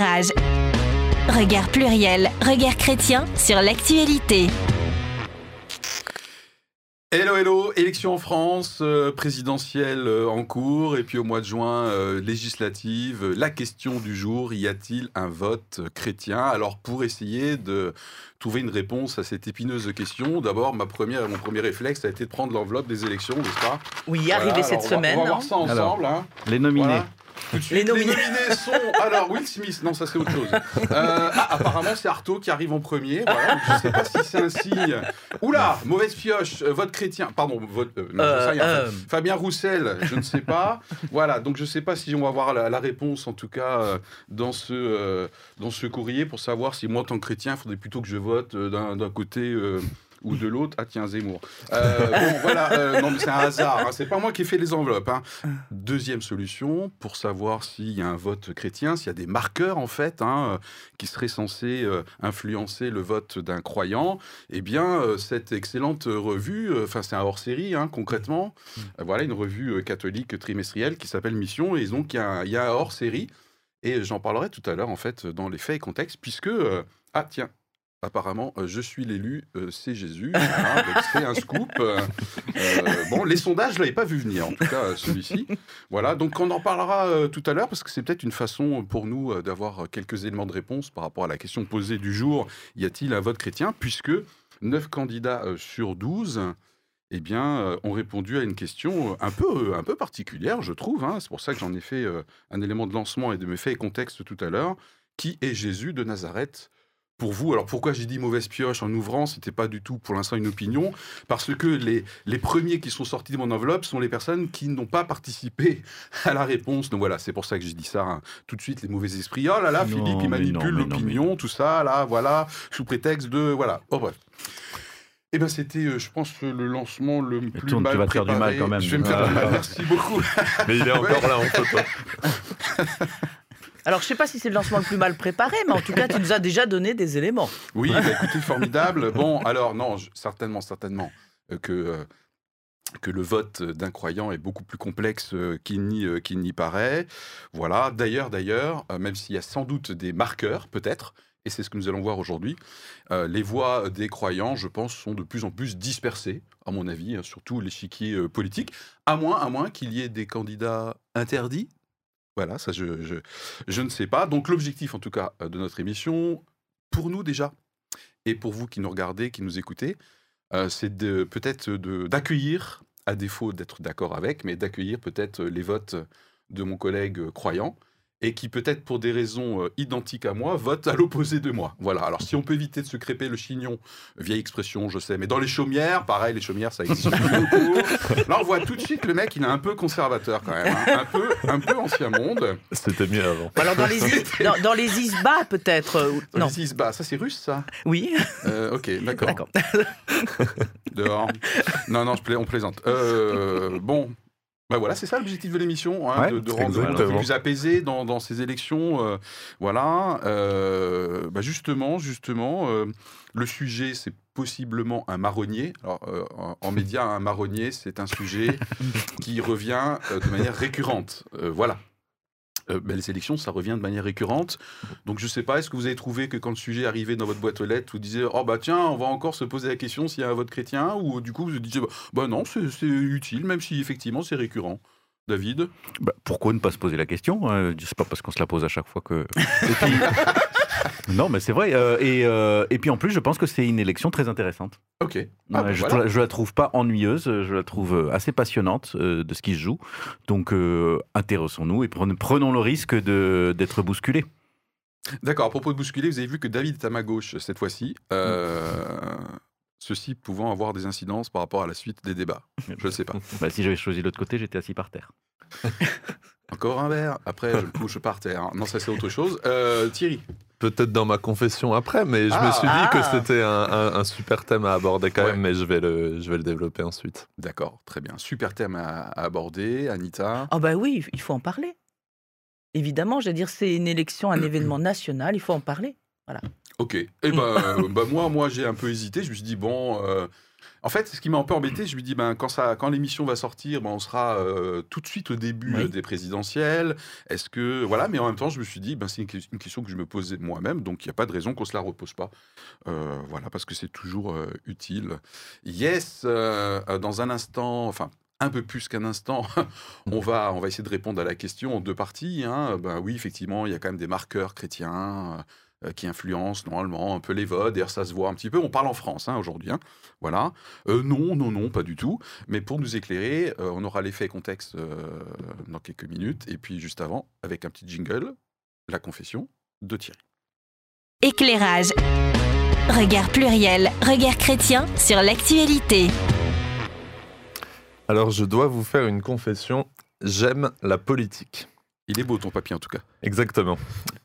Rage. Regard pluriel, regard chrétien sur l'actualité. Hello, hello, élection en France, euh, présidentielle euh, en cours, et puis au mois de juin, euh, législative. La question du jour, y a-t-il un vote chrétien? Alors pour essayer de trouver une réponse à cette épineuse question, d'abord, ma première, mon premier réflexe a été de prendre l'enveloppe des élections, n'est-ce pas? Oui, Voilà, arrivé cette alors on va- semaine. On va voir ça ensemble. Alors, hein. Les nominés. Voilà. Tout de suite, Les les nominés. sont. Alors, Will Smith, non, ça c'est autre chose. Euh, ah, apparemment, c'est Artaud qui arrive en premier. Voilà, donc je ne sais pas si c'est un signe. Oula, mauvaise pioche, euh, vote chrétien. Pardon, vote. euh, non, Euh, euh. Fabien Roussel, je ne sais pas. voilà, donc je ne sais pas si on va avoir la, la réponse, en tout cas, euh, dans, ce, euh, dans ce courrier, pour savoir si moi, en tant que chrétien, il faudrait plutôt que je vote euh, d'un d'un côté. Ou de l'autre, ah tiens, Zemmour. Euh, bon, voilà, euh, non, mais c'est un hasard, hein, c'est pas moi qui ai fait les enveloppes. hein. Deuxième solution, pour savoir s'il y a un vote chrétien, s'il y a des marqueurs, en fait, hein, euh, qui seraient censés euh, influencer le vote d'un croyant, eh bien, cette excellente revue, enfin, c'est un hors-série, concrètement, voilà, une revue catholique trimestrielle qui s'appelle Mission, et donc, il y a y a un hors-série, et j'en parlerai tout à l'heure, en fait, dans les faits et contextes, puisque, ah, tiens, Apparemment, euh, je suis l'élu, euh, c'est Jésus. Donc c'est un scoop. euh, bon, les sondages, je l'avais pas vu venir, en tout cas celui-ci. Voilà, donc on en parlera tout à l'heure parce que c'est peut-être une façon pour nous d'avoir quelques éléments de réponse par rapport à la question posée du jour. Y a-t-il un vote chrétien? Puisque 9 candidats sur 12 eh bien, ont répondu à une question un peu, un peu particulière, je trouve. hein. C'est pour ça que j'en ai fait un élément de lancement et de mes faits et contexte tout à l'heure. Qui est Jésus de Nazareth? Pour vous, alors pourquoi j'ai dit mauvaise pioche en ouvrant C'était pas du tout pour l'instant une opinion, parce que les, les premiers qui sont sortis de mon enveloppe sont les personnes qui n'ont pas participé à la réponse. Donc voilà, c'est pour ça que j'ai dit ça hein. tout de suite, les mauvais esprits. Oh là là, Non, Philippe, il manipule mais l'opinion, tout ça, là, voilà, sous prétexte de. Voilà. Oh bref. Eh ben c'était, euh, je pense, le lancement le plus tourne, mal tu vas te faire du préparé. mal quand même. Je vais me faire du mal. Merci beaucoup. Mais il est encore là en photo. Alors, je sais pas si c'est le lancement le plus mal préparé, mais en tout cas, tu nous as déjà donné des éléments. Oui, bah, écoutez, formidable. Bon, alors non, certainement, certainement euh, que euh, que le vote d'un croyant est beaucoup plus complexe euh, qu'il n'y paraît. Voilà. D'ailleurs, d'ailleurs, même s'il y a sans doute des marqueurs, peut-être. Et c'est ce que nous allons voir aujourd'hui. les voix des croyants, je pense, sont de plus en plus dispersées, à mon avis, hein, surtout l'échiquier politique, à moins, à moins qu'il y ait des candidats interdits. Voilà, ça, je, ne sais pas. Donc, l'objectif, en tout cas, euh, de notre émission, pour nous déjà, et pour vous qui nous regardez, qui nous écoutez, euh, c'est peut-être d'accueillir, à défaut d'être d'accord avec, mais d'accueillir peut-être les votes de mon collègue euh, croyant, et qui peut-être pour des raisons euh, identiques à moi, vote à l'opposé de moi. Voilà, alors si on peut éviter de se crêper le chignon, vieille expression, je sais, mais dans les chaumières, pareil, les chaumières, ça existe beaucoup. Là, on voit tout de suite le mec, il est un peu conservateur quand même, hein, un, peu, un peu ancien monde. C'était mieux avant. Alors, dans les, dans, dans les isbas, peut-être. euh, ou- Non, Les Isbas, ça c'est russe ça? Oui, Euh, Ok, d'accord. d'accord. Dehors. Non, non, je pla- on plaisante. Euh, bon. Bah voilà, c'est ça l'objectif de l'émission, hein, Ouais, de, de rendre exactement. plus apaisé dans, dans ces élections. euh, voilà. Euh, bah justement, justement, euh, le sujet, c'est possiblement un marronnier. Alors, euh, en, en média, un marronnier, c'est un sujet qui revient euh, de manière récurrente. Euh, voilà. Euh, ben, les élections, ça revient de manière récurrente. Donc, je ne sais pas, est-ce que vous avez trouvé que quand le sujet arrivait dans votre boîte aux lettres, vous disiez Oh, bah tiens, on va encore se poser la question s'il y a un vote chrétien Ou du coup, vous disiez Bah, bah non, c'est utile, même si effectivement c'est récurrent. David? Bah, pourquoi ne pas se poser la question euh, C'est pas parce qu'on se la pose à chaque fois que. Non, mais c'est vrai. euh, et, euh, et puis en plus, je pense que c'est une élection très intéressante. Ok. Ouais, Ah, bah, je, voilà. la- je la trouve pas ennuyeuse, je la trouve euh, assez passionnante euh, de ce qui se joue. Donc euh, intéressons-nous et prenons, prenons le risque d'être bousculés. D'accord, à propos de bousculer, vous avez vu que David est à ma gauche cette fois-ci. Euh, Ceci pouvant avoir des incidences par rapport à la suite des débats. Je ne sais pas. Bah, si j'avais choisi l'autre côté, j'étais assis par terre. Encore un verre. Après, je le couche par terre. Non, ça c'est autre chose. Euh, Thierry. Peut-être dans ma confession après, mais je Ah. me suis dit Ah. que c'était un, un- un super thème à aborder quand Ouais. même, mais je vais le, je vais le développer ensuite. D'accord, très bien. Super thème à, à aborder. Anita. Ah, bah oui, il faut en parler. Évidemment, je veux dire, c'est une élection, un événement national, il faut en parler. Ok. Eh ben, bah, moi, moi j'ai un peu hésité. Je me suis dit, bon, euh, En fait, ce qui m'a un peu embêté, je lui dis, ben, quand, ça, quand l'émission va sortir, ben, on sera euh, tout de suite au début Oui. euh, des présidentielles. Est-ce que. Voilà, mais en même temps, je me suis dit, ben, c'est une, que- une question que je me posais moi-même, donc il n'y a pas de raison qu'on se la repose pas. Euh, voilà, parce que c'est toujours euh, utile. Yes, dans un instant, enfin. Un peu plus qu'un instant, on va, on va essayer de répondre à la question en deux parties. hein. Ben oui, effectivement, il y a quand même des marqueurs chrétiens qui influencent normalement un peu les votes. D'ailleurs, ça se voit un petit peu. On parle en France hein, aujourd'hui. hein. Voilà. Euh, non, non, non, pas du tout. Mais pour nous éclairer, euh, on aura l'effet contexte euh, dans quelques minutes. Et puis juste avant, avec un petit jingle, la confession de Thierry. Éclairage. Regard pluriel, regard chrétien sur l'actualité. Alors, je dois vous faire une confession. J'aime la politique. Il est beau ton papier en tout cas. Exactement.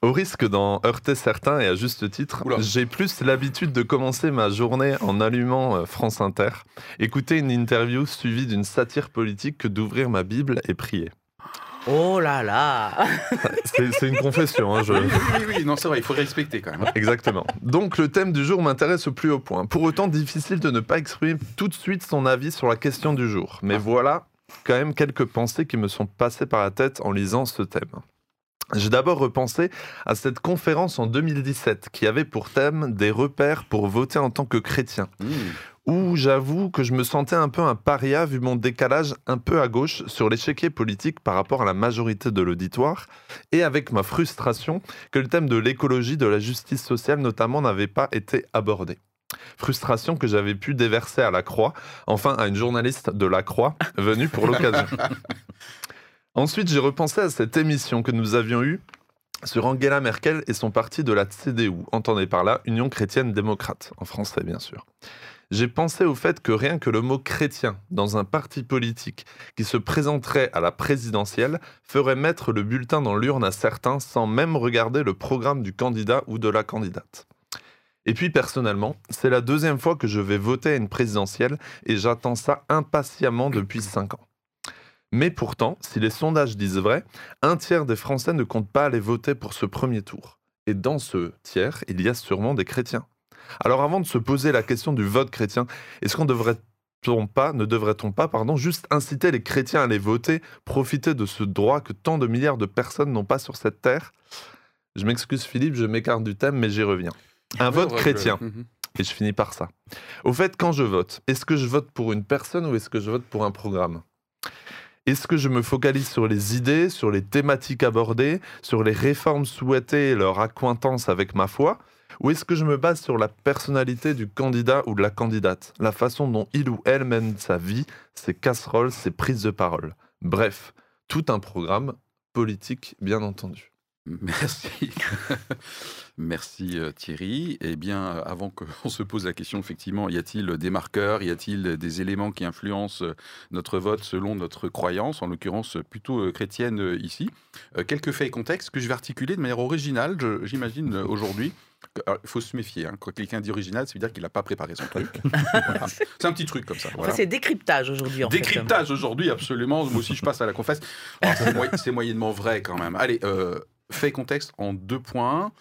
Au risque d'en heurter certains, et à juste titre, j'ai plus l'habitude de commencer ma journée en allumant euh, France Inter, écouter une interview suivie d'une satire politique que d'ouvrir ma Bible et prier. Oh là là C'est une confession, hein, je... Oui, oui, oui, non, c'est vrai, il faut respecter quand même. Exactement. Donc le thème du jour m'intéresse au plus haut point. Pour autant, difficile de ne pas exprimer tout de suite son avis sur la question du jour. Mais Ah. voilà quand même quelques pensées qui me sont passées par la tête en lisant ce thème. J'ai d'abord repensé à cette conférence en 2017 qui avait pour thème des repères pour voter en tant que chrétien, Mmh. où j'avoue que je me sentais un peu un paria vu mon décalage un peu à gauche sur l'échiquier politique par rapport à la majorité de l'auditoire, et avec ma frustration que le thème de l'écologie, de la justice sociale notamment, n'avait pas été abordé. Frustration que j'avais pu déverser à la Croix, enfin à une journaliste de la Croix venue pour l'occasion. Ensuite, j'ai repensé à cette émission que nous avions eue sur Angela Merkel et son parti de la CDU, entendez par là Union chrétienne démocrate, en français bien sûr. J'ai pensé au fait que rien que le mot chrétien dans un parti politique qui se présenterait à la présidentielle ferait mettre le bulletin dans l'urne à certains sans même regarder le programme du candidat ou de la candidate. Et puis personnellement, c'est la deuxième fois que je vais voter à une présidentielle et j'attends ça impatiemment depuis 5 ans. Mais pourtant, si les sondages disent vrai, un tiers des Français ne comptent pas aller voter pour ce premier tour. Et dans ce tiers, il y a sûrement des chrétiens. Alors avant de se poser la question du vote chrétien, est-ce qu'on ne devrait-on pas, pardon, juste inciter les chrétiens à aller voter, profiter de ce droit que tant de milliards de personnes n'ont pas sur cette terre? Je m'excuse Philippe, je m'écarte du thème, mais j'y reviens. Un vote chrétien. Mhm. Et je finis par ça. Au fait, quand je vote, est-ce que je vote pour une personne ou est-ce que je vote pour un programme? Est-ce que je me focalise sur les idées, sur les thématiques abordées, sur les réformes souhaitées et leur accointance avec ma foi? Ou est-ce que je me base sur la personnalité du candidat ou de la candidate? La façon dont il ou elle mène sa vie, ses casseroles, ses prises de parole Bref, tout un programme politique, bien entendu. Merci. Merci euh, Thierry. Eh bien, euh, avant qu'on se pose la question, effectivement, y a-t-il des marqueurs, y a-t-il des éléments qui influencent euh, notre vote selon notre croyance, en l'occurrence plutôt chrétienne ici? Quelques faits et contextes que je vais articuler de manière originale, j'imagine, aujourd'hui. Il faut se méfier. hein. Quand quelqu'un dit original, ça veut dire qu'il n'a pas préparé son truc. Voilà. C'est un petit truc comme ça. Enfin. C'est décryptage aujourd'hui. Décryptage aujourd'hui, absolument. Moi aussi, je passe à la confesse. Alors, C'est moy- c'est moyennement vrai quand même. Allez, euh, fait contexte en deux points.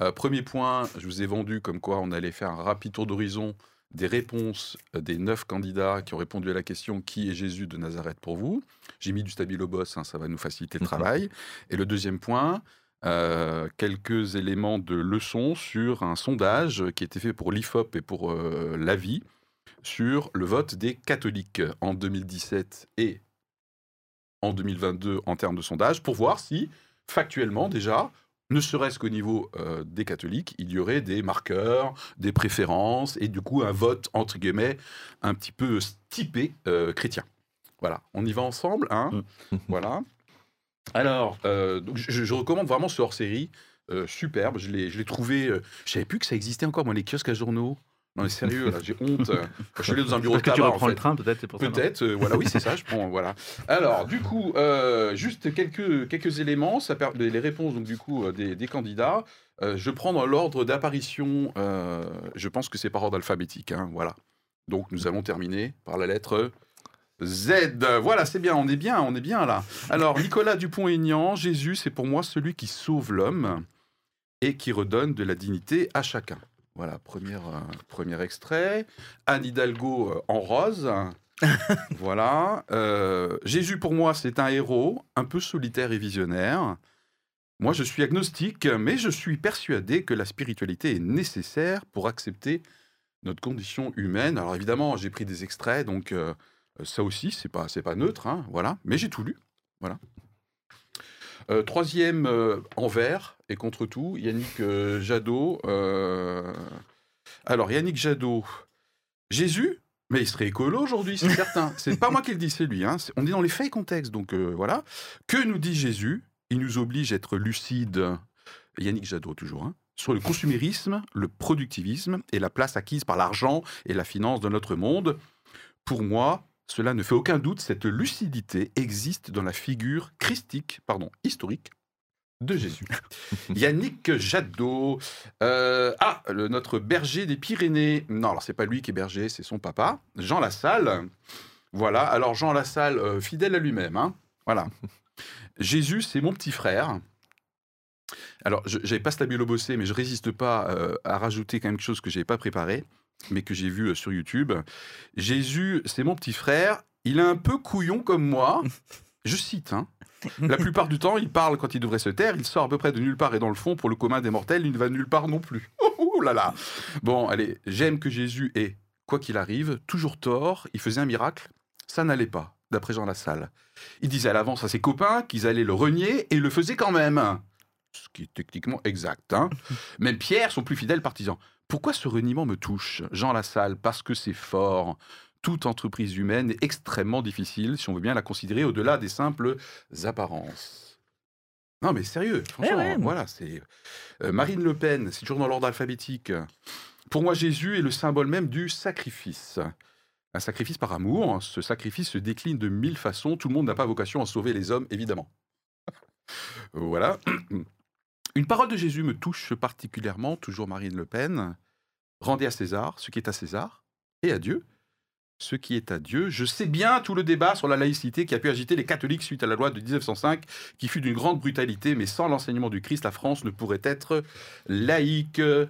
Euh, premier point, je vous ai vendu comme quoi on allait faire un rapide tour d'horizon des réponses euh, des neuf candidats qui ont répondu à la question Qui est Jésus de Nazareth pour vous? J'ai mis du stabilo boss, hein, ça va nous faciliter le travail. Et le deuxième point, euh, quelques éléments de leçons sur un sondage qui a été fait pour l'IFOP et pour euh, l'AVI sur le vote des catholiques en 2017 et en 2022 en termes de sondage pour voir si, factuellement déjà, ne serait-ce qu'au niveau euh, des catholiques, il y aurait des marqueurs, des préférences et du coup un vote, entre guillemets, un petit peu typé euh, chrétien. Voilà, on y va ensemble, hein? Voilà. Alors, euh, donc, je, je recommande vraiment ce hors-série, superbe, je l'ai trouvé, je savais plus que ça existait encore, moi, les kiosques à journaux. Non mais sérieux, j'ai honte. Je suis allé dans un bureau de que tu en reprends fait. le train, peut-être, c'est pour ça. non Peut-être, euh, voilà, oui, c'est ça, je prends, voilà. Alors, du coup, euh, juste quelques, quelques éléments, ça per- les réponses, donc, du coup, euh, des, des candidats. Euh, je prends dans l'ordre d'apparition, je pense que c'est par ordre alphabétique, hein, voilà. Donc, nous allons terminer par la lettre Z. Voilà, c'est bien, on est bien, on est bien là. Alors, Nicolas Dupont-Aignan, Jésus, c'est pour moi celui qui sauve l'homme et qui redonne de la dignité à chacun. Voilà, premier, euh, premier extrait. Anne Hidalgo euh, en rose. voilà. Euh, Jésus, pour moi, c'est un héros, un peu solitaire et visionnaire. Moi, je suis agnostique, mais je suis persuadé que la spiritualité est nécessaire pour accepter notre condition humaine. Alors évidemment, j'ai pris des extraits, donc ça aussi, c'est pas, c'est pas neutre, hein, voilà. Mais j'ai tout lu, voilà. Euh, troisième euh, en vert et contre tout, Yannick euh, Jadot. Alors Yannick Jadot, Jésus, mais il serait écolo aujourd'hui, c'est certain. C'est pas moi qui le dis, c'est lui. hein. On est dans les faits et contextes, donc voilà. Que nous dit Jésus? Il nous oblige à être lucide. Yannick Jadot toujours. hein, sur le consumérisme, le productivisme et la place acquise par l'argent et la finance dans notre monde. Pour moi, cela ne fait aucun doute, cette lucidité existe dans la figure christique, pardon, historique de Jésus. Yannick Jadot. euh, ah, le- notre berger des Pyrénées. Non, alors c'est pas lui qui est berger, c'est son papa. Jean Lassalle. Voilà, alors Jean Lassalle, euh, fidèle à lui-même. hein. Voilà. Jésus, c'est mon petit frère. Alors, je n'avais pas stabilo bossé, mais je résiste pas euh, à rajouter quelque chose que je n'avais pas préparé, mais que j'ai vu euh, sur YouTube. Jésus, c'est mon petit frère. Il est un peu couillon comme moi. Je cite, hein. La plupart du temps, il parle quand il devrait se taire. Il sort à peu près de nulle part et dans le fond, pour le commun des mortels, il ne va nulle part non plus. Ouh là là. Bon, allez, j'aime que Jésus ait, quoi qu'il arrive, toujours tort. Il faisait un miracle. Ça n'allait pas, d'après Jean Lassalle. Il disait à l'avance à ses copains qu'ils allaient le renier et le faisait quand même. Ce qui est techniquement exact. Hein même Pierre, son plus fidèle partisan. Pourquoi ce reniement me touche Jean Lassalle, parce que c'est fort. Toute entreprise humaine est extrêmement difficile si on veut bien la considérer au-delà des simples apparences. Non mais sérieux, franchement, ouais. voilà, c'est Euh, Marine Le Pen, c'est toujours dans l'ordre alphabétique. Pour moi, Jésus est le symbole même du sacrifice. Un sacrifice par amour. Ce sacrifice se décline de mille façons. Tout le monde n'a pas vocation à sauver les hommes, évidemment. voilà. Une parole de Jésus me touche particulièrement, toujours Marine Le Pen. Rendez à César ce qui est à César et à Dieu ce qui est à Dieu. Je sais bien tout le débat sur la laïcité qui a pu agiter les catholiques suite à la loi de 1905, qui fut d'une grande brutalité, mais sans l'enseignement du Christ, la France ne pourrait être laïque. Euh,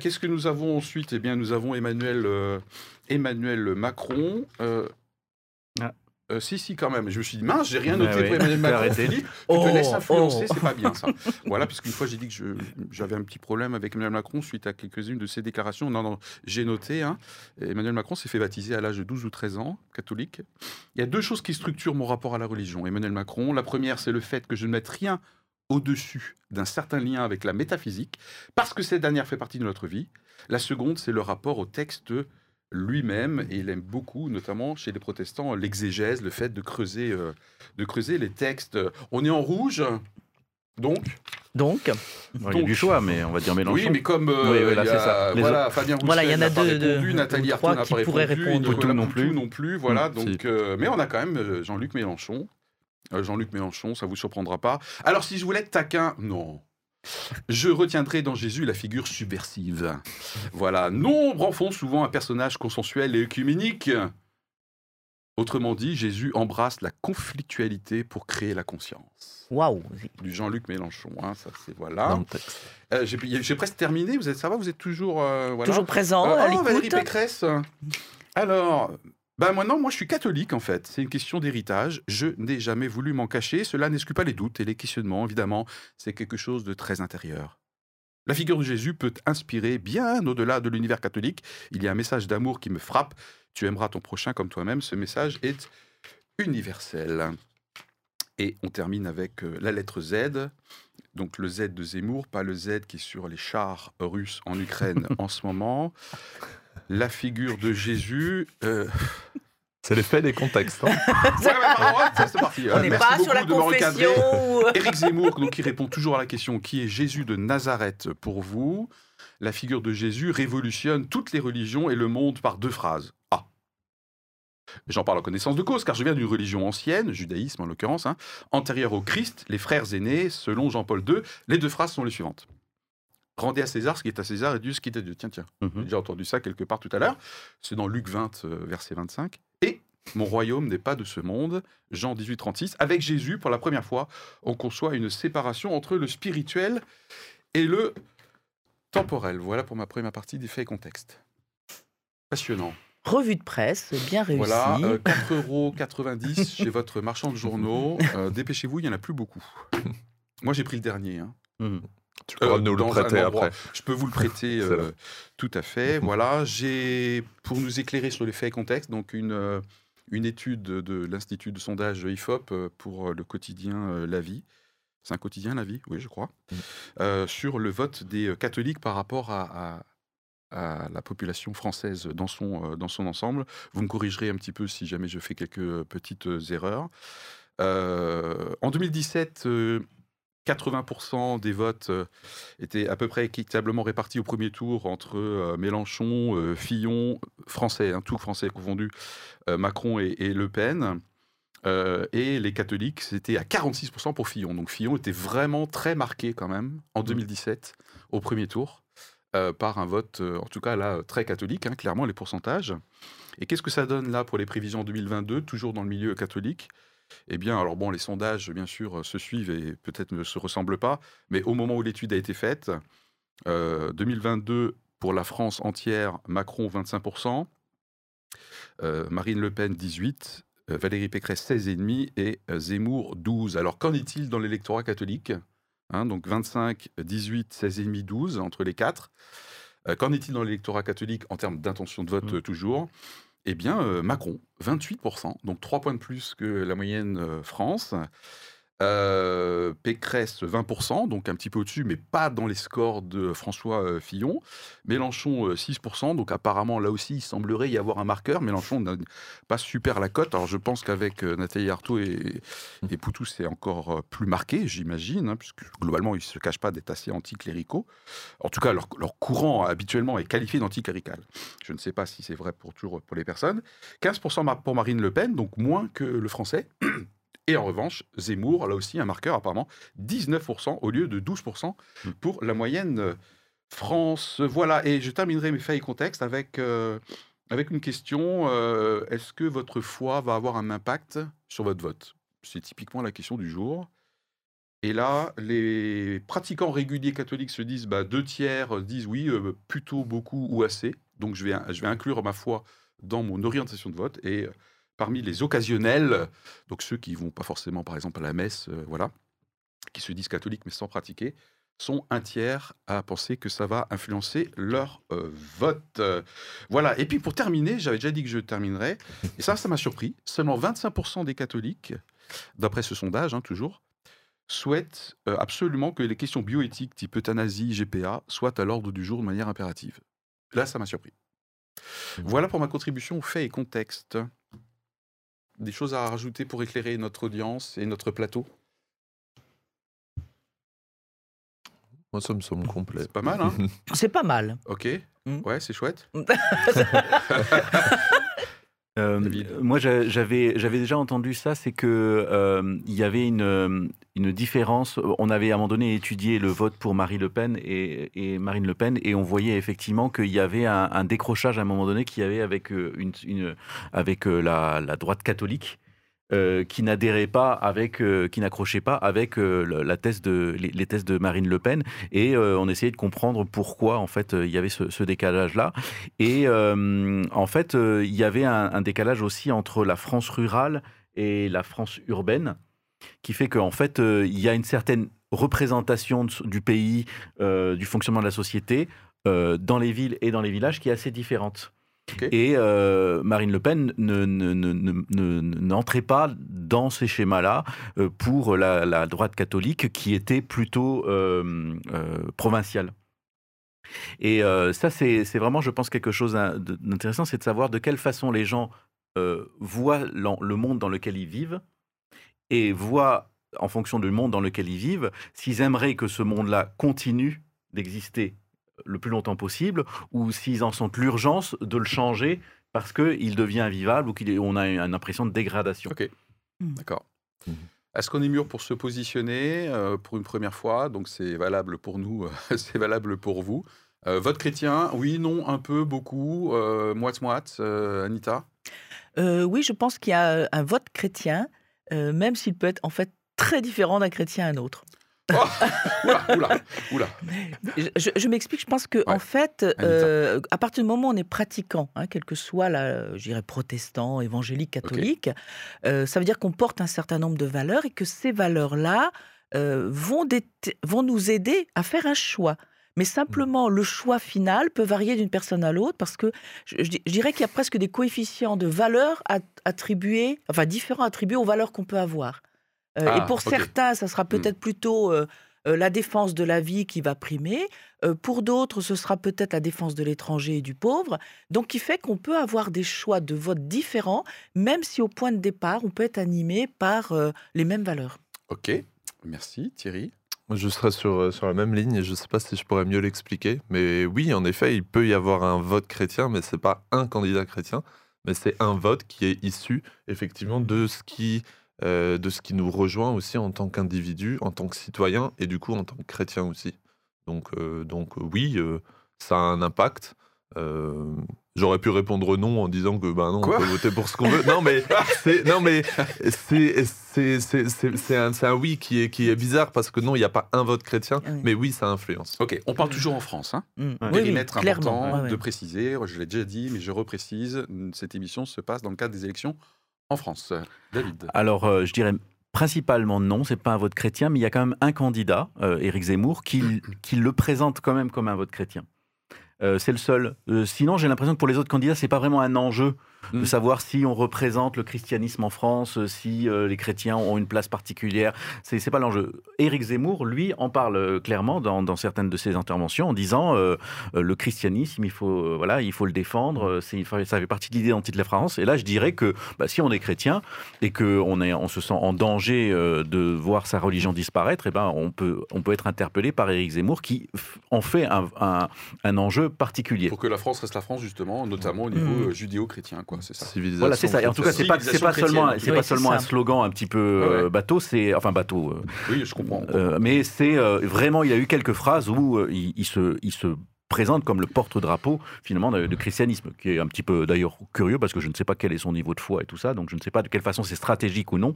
Qu'est-ce que nous avons ensuite? Eh bien, nous avons Emmanuel, euh, Macron. Euh. Euh, si, si, quand même. Je me suis dit, mince, j'ai rien noté pour Emmanuel Macron. Philippe, tu Oh, te laisses influencer, oh. c'est pas bien ça. Voilà, parce qu'une fois j'ai dit que j'avais un petit problème avec Emmanuel Macron suite à quelques-unes de ses déclarations. Non, non, j'ai noté. hein. Emmanuel Macron s'est fait baptiser à l'âge de 12 ou 13 ans, catholique. Il y a deux choses qui structurent mon rapport à la religion. Emmanuel Macron, la première, c'est le fait que je ne mette rien au-dessus d'un certain lien avec la métaphysique, parce que cette dernière fait partie de notre vie. La seconde, c'est le rapport au texte lui-même, et il aime beaucoup, notamment chez les protestants, l'exégèse, le fait de creuser, euh, de creuser les textes. On est en rouge, donc Donc, Bon, il y a du choix, mais on va dire Mélenchon. oui, mais comme euh, Oui, voilà, il y a- ça. Voilà, Fabien Roussel Voilà, il y en a n'a pas deux- deux- répondu, Nathalie Arthaud trois n'a qui pas pourraient répondu, répondre. Nicolas Poutou non Poutou plus. non plus, voilà. Mm, donc, si. euh, mais on a quand même euh, Jean-Luc Mélenchon. Euh, Jean-Luc Mélenchon, ça vous surprendra pas. Alors, si je voulais être taquin, non. Je retiendrai dans Jésus la figure subversive. Voilà, nombre en font souvent un personnage consensuel et œcuménique. Autrement dit, Jésus embrasse la conflictualité pour créer la conscience. waouh. Du Jean-Luc Mélenchon, hein, ça c'est voilà. Dans le texte. Euh, J'ai presque terminé, vous êtes, ça va, vous êtes toujours... euh, voilà. Toujours présent, Euh, à oh, Valérie. Pécresse. Alors, bah moi non, moi je suis catholique en fait. C'est une question d'héritage. Je n'ai jamais voulu m'en cacher. Cela n'exclut pas les doutes et les questionnements. Évidemment, c'est quelque chose de très intérieur. La figure de Jésus peut inspirer bien au-delà de l'univers catholique. Il y a un message d'amour qui me frappe. Tu aimeras ton prochain comme toi-même. Ce message est universel. Et on termine avec euh, la lettre Z. Donc le Z de Zemmour, pas le Z qui est sur les chars russes en Ukraine en ce moment. La figure de Jésus. euh, C'est l'effet des contextes. hein. ouais, ouais, pardon, ouais, ça, c'est parti. On Euh, n'est merci pas sur la confession. Éric Zemmour, donc, qui répond toujours à la question qui est Jésus de Nazareth pour vous? La figure de Jésus révolutionne toutes les religions et le monde par deux phrases. Ah J'en parle en connaissance de cause, car je viens d'une religion ancienne, judaïsme en l'occurrence, hein, antérieure au Christ, les frères aînés, selon Jean-Paul II. Les deux phrases sont les suivantes. Rendez à César ce qui est à César et Dieu ce qui est à Dieu. Tiens, tiens. Mhm. J'ai entendu ça quelque part tout à l'heure. C'est dans Luc 20, euh, verset 25. Et mon royaume n'est pas de ce monde. Jean 18, 36. Avec Jésus, pour la première fois, on conçoit une séparation entre le spirituel et le temporel. Voilà pour ma première partie des faits et contextes. Passionnant. Revue de presse, bien réussie. Voilà, euh, 4,90€ chez votre marchand de journaux. Euh, Dépêchez-vous, il n'y en a plus beaucoup. Moi, j'ai pris le dernier. hein. Mhm. Tu pourras Euh, nous le prêter après. Je peux vous le prêter euh, tout à fait. Voilà, j'ai pour nous éclairer sur les faits et contextes, donc une, euh, une étude de l'Institut de sondage IFOP euh, pour le quotidien La Vie. C'est un quotidien La Vie, oui, je crois. Euh, sur le vote des catholiques par rapport à, à- à la population française dans son, dans son ensemble. Vous me corrigerez un petit peu si jamais je fais quelques petites erreurs. Euh, en 2017, euh, 80% des votes euh, étaient à peu près équitablement répartis au premier tour entre euh, Mélenchon, euh, Fillon, français, hein, tout français confondu, Macron et, et Le Pen. Euh, et les catholiques, c'était à 46% pour Fillon. Donc Fillon était vraiment très marqué quand même en 2017 au premier tour euh, par un vote, euh, en tout cas là, très catholique, hein, clairement les pourcentages. Et qu'est-ce que ça donne là pour les prévisions 2022, toujours dans le milieu catholique? Eh bien, alors bon, les sondages, bien sûr, euh, se suivent et peut-être ne se ressemblent pas, mais au moment où l'étude a été faite, euh, 2022 pour la France entière, Macron 25%, euh, Marine Le Pen 18%, euh, Valérie Pécresse 16,5% et euh, Zemmour 12%. Alors qu'en est-il dans l'électorat catholique Hein, Donc 25, 18, 16,5, 12 entre les quatre. Euh, Qu'en est-il dans l'électorat catholique en termes d'intention de vote euh, toujours eh bien, euh, Macron, 28%, donc 3 points de plus que la moyenne euh, France. Euh, Pécresse, 20%, donc un petit peu au-dessus, mais pas dans les scores de François Fillon. Mélenchon, euh, 6%, donc apparemment, là aussi, il semblerait y avoir un marqueur. Mélenchon n'a pas super la cote. Alors, je pense qu'avec Nathalie Arthaud et, et Poutou, c'est encore plus marqué, j'imagine, hein, puisque globalement, ils ne se cachent pas d'être assez anticléricaux. En tout cas, leur, leur courant, habituellement, est qualifié d'anticlérical. Je ne sais pas si c'est vrai pour toujours pour les personnes. 15% ma- pour Marine Le Pen, donc moins que le français. Et en revanche, Zemmour, là aussi un marqueur apparemment, 19% au lieu de 12% pour la moyenne euh, France. Voilà, et je terminerai mes faits et contextes avec, euh, avec une question. euh, Est-ce que votre foi va avoir un impact sur votre vote? C'est typiquement la question du jour. Et là, les pratiquants réguliers catholiques se disent, bah, deux tiers disent oui, euh, plutôt beaucoup ou assez. Donc je vais, je vais inclure ma foi dans mon orientation de vote. Et parmi les occasionnels, donc ceux qui vont pas forcément, par exemple, à la messe, euh, voilà, qui se disent catholiques mais sans pratiquer, sont un tiers à penser que ça va influencer leur euh, vote. Euh, voilà. Et puis pour terminer, j'avais déjà dit que je terminerais, et ça, ça m'a surpris. Seulement 25% des catholiques, d'après ce sondage, hein, toujours, souhaitent euh, absolument que les questions bioéthiques type euthanasie, GPA, soient à l'ordre du jour de manière impérative. Là, ça m'a surpris. Voilà pour ma contribution aux faits et contexte. Des choses à rajouter pour éclairer notre audience et notre plateau? Moi, ça me semble complet. C'est pas mal, hein? C'est pas mal. Ok. Mm. Ouais, c'est chouette. Euh, moi, j'a- j'avais déjà entendu ça, c'est que euh, il y avait une, euh, une différence. On avait à un moment donné étudié le vote pour Marie Le Pen et, et Marine Le Pen, et on voyait effectivement qu'il y avait un, un décrochage à un moment donné qu'il y avait avec une, une- avec la, la droite catholique. Euh, qui n'adhérait pas avec, euh, qui n'accrochait pas avec euh, les, les thèses de Marine Le Pen, et on essayait de comprendre pourquoi en fait il y avait ce, décalage-là. Et en fait, il y avait un, décalage aussi entre la France rurale et la France urbaine, qui fait qu'en fait, il y a une certaine représentation du pays, du fonctionnement de la société, dans les villes et dans les villages, qui est assez différente. Et euh, Marine Le Pen ne- ne- ne- ne- ne- n'entrait pas dans ces schémas-là euh, pour la, droite catholique, qui était plutôt euh, euh, provinciale. Et ça, c'est vraiment, je pense, quelque chose d'in- d'intéressant, c'est de savoir de quelle façon les gens voient le monde dans lequel ils vivent et voient, en fonction du monde dans lequel ils vivent, s'ils aimeraient que ce monde-là continue d'exister le plus longtemps possible ou s'ils en sentent l'urgence de le changer parce qu'il devient invivable ou qu'on a une impression de dégradation. Ok. Mm. D'accord. Mhm. Est-ce qu'on est mûr pour se positionner euh, pour une première fois? Donc c'est valable pour nous, euh, c'est valable pour vous. Euh, vote chrétien, oui, non, un peu, beaucoup, euh, moite-moite, euh, Anita? Euh, oui, je pense qu'il y a un vote chrétien, euh, même s'il peut être en fait très différent d'un chrétien à un autre. Oula, oula, oula. Je, m'explique, je pense que en fait, euh, à partir du moment où on est pratiquant, hein, quel que soit, je dirais, protestant, évangélique, catholique, euh, ça veut dire qu'on porte un certain nombre de valeurs et que ces valeurs-là euh, vont, vont nous aider à faire un choix. Mais simplement, le choix final peut varier d'une personne à l'autre parce que je, je di- je dirais qu'il y a presque des coefficients de valeurs at- attribués, enfin différents attribués aux valeurs qu'on peut avoir. Euh, Ah, et pour ok. certains, ça sera peut-être plutôt euh, euh, la défense de la vie qui va primer. Euh, pour d'autres, ce sera peut-être la défense de l'étranger et du pauvre. Donc, qui fait qu'on peut avoir des choix de vote différents, même si au point de départ, on peut être animé par euh, les mêmes valeurs. Ok, merci Thierry. Moi, Je serais sur, sur la même ligne et je ne sais pas si je pourrais mieux l'expliquer. Mais oui, en effet, il peut y avoir un vote chrétien, mais ce n'est pas un candidat chrétien, mais c'est un vote qui est issu effectivement de ce qui, euh, de ce qui nous rejoint aussi en tant qu'individu, en tant que citoyen et du coup en tant que chrétien aussi. Donc, euh, donc euh, oui, euh, ça a un impact. Euh, J'aurais pu répondre non en disant que ben non, Quoi on peut voter pour ce qu'on veut. Non mais c'est non mais c'est c'est c'est c'est- c'est un, c'est un oui qui est qui est bizarre parce que non, il n'y a pas un vote chrétien, Ah oui. mais oui, ça influence. Ok, on parle toujours en France. Hein. Mm. Ouais. Oui, Périmètre clairement. important ouais, ouais. de préciser, je l'ai déjà dit, mais je reprécise, cette émission se passe dans le cadre des élections en France. David. Alors, euh, je dirais principalement non, c'est pas un vote chrétien, mais il y a quand même un candidat, euh, Éric Zemmour, qui, qui le présente quand même comme un vote chrétien. Euh, c'est le seul. Sinon, j'ai l'impression que pour les autres candidats, c'est pas vraiment un enjeu de Mm. savoir si on représente le christianisme en France, euh, si euh, les chrétiens ont une place particulière. C'est c'est pas l'enjeu. Éric Zemmour, lui, en parle euh, clairement dans, dans certaines de ses interventions en disant euh, le christianisme, il faut, voilà, il faut le défendre. ça fait partie de l'identité de la France. Et là, je dirais que bah, si on est chrétien et qu'on on se sent en danger de voir sa religion disparaître, eh ben, on, peut, on peut être interpellé par Éric Zemmour qui en fait un, un- un enjeu particulier. Pour que la France reste la France, justement, notamment au niveau Mm. judéo-chrétien, quoi, c'est ça. Civilisation. Voilà, c'est ça. Et en tout cas, c'est pas, c'est pas seulement, c'est Oui, pas c'est seulement un slogan un petit peu Ouais, euh, ouais. bateau, c'est enfin bateau. euh, Oui, je comprends. euh, mais c'est euh, vraiment, il y a eu quelques phrases où euh, il, il se, il se présente comme le porte-drapeau finalement de, de christianisme, qui est un petit peu d'ailleurs curieux parce que je ne sais pas quel est son niveau de foi et tout ça, donc je ne sais pas de quelle façon c'est stratégique ou non,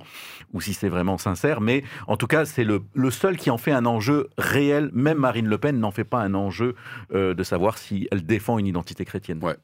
ou si c'est vraiment sincère, mais en tout cas c'est le, le seul qui en fait un enjeu réel. Même Marine Le Pen n'en fait pas un enjeu euh, de savoir si elle défend une identité chrétienne. Ouais.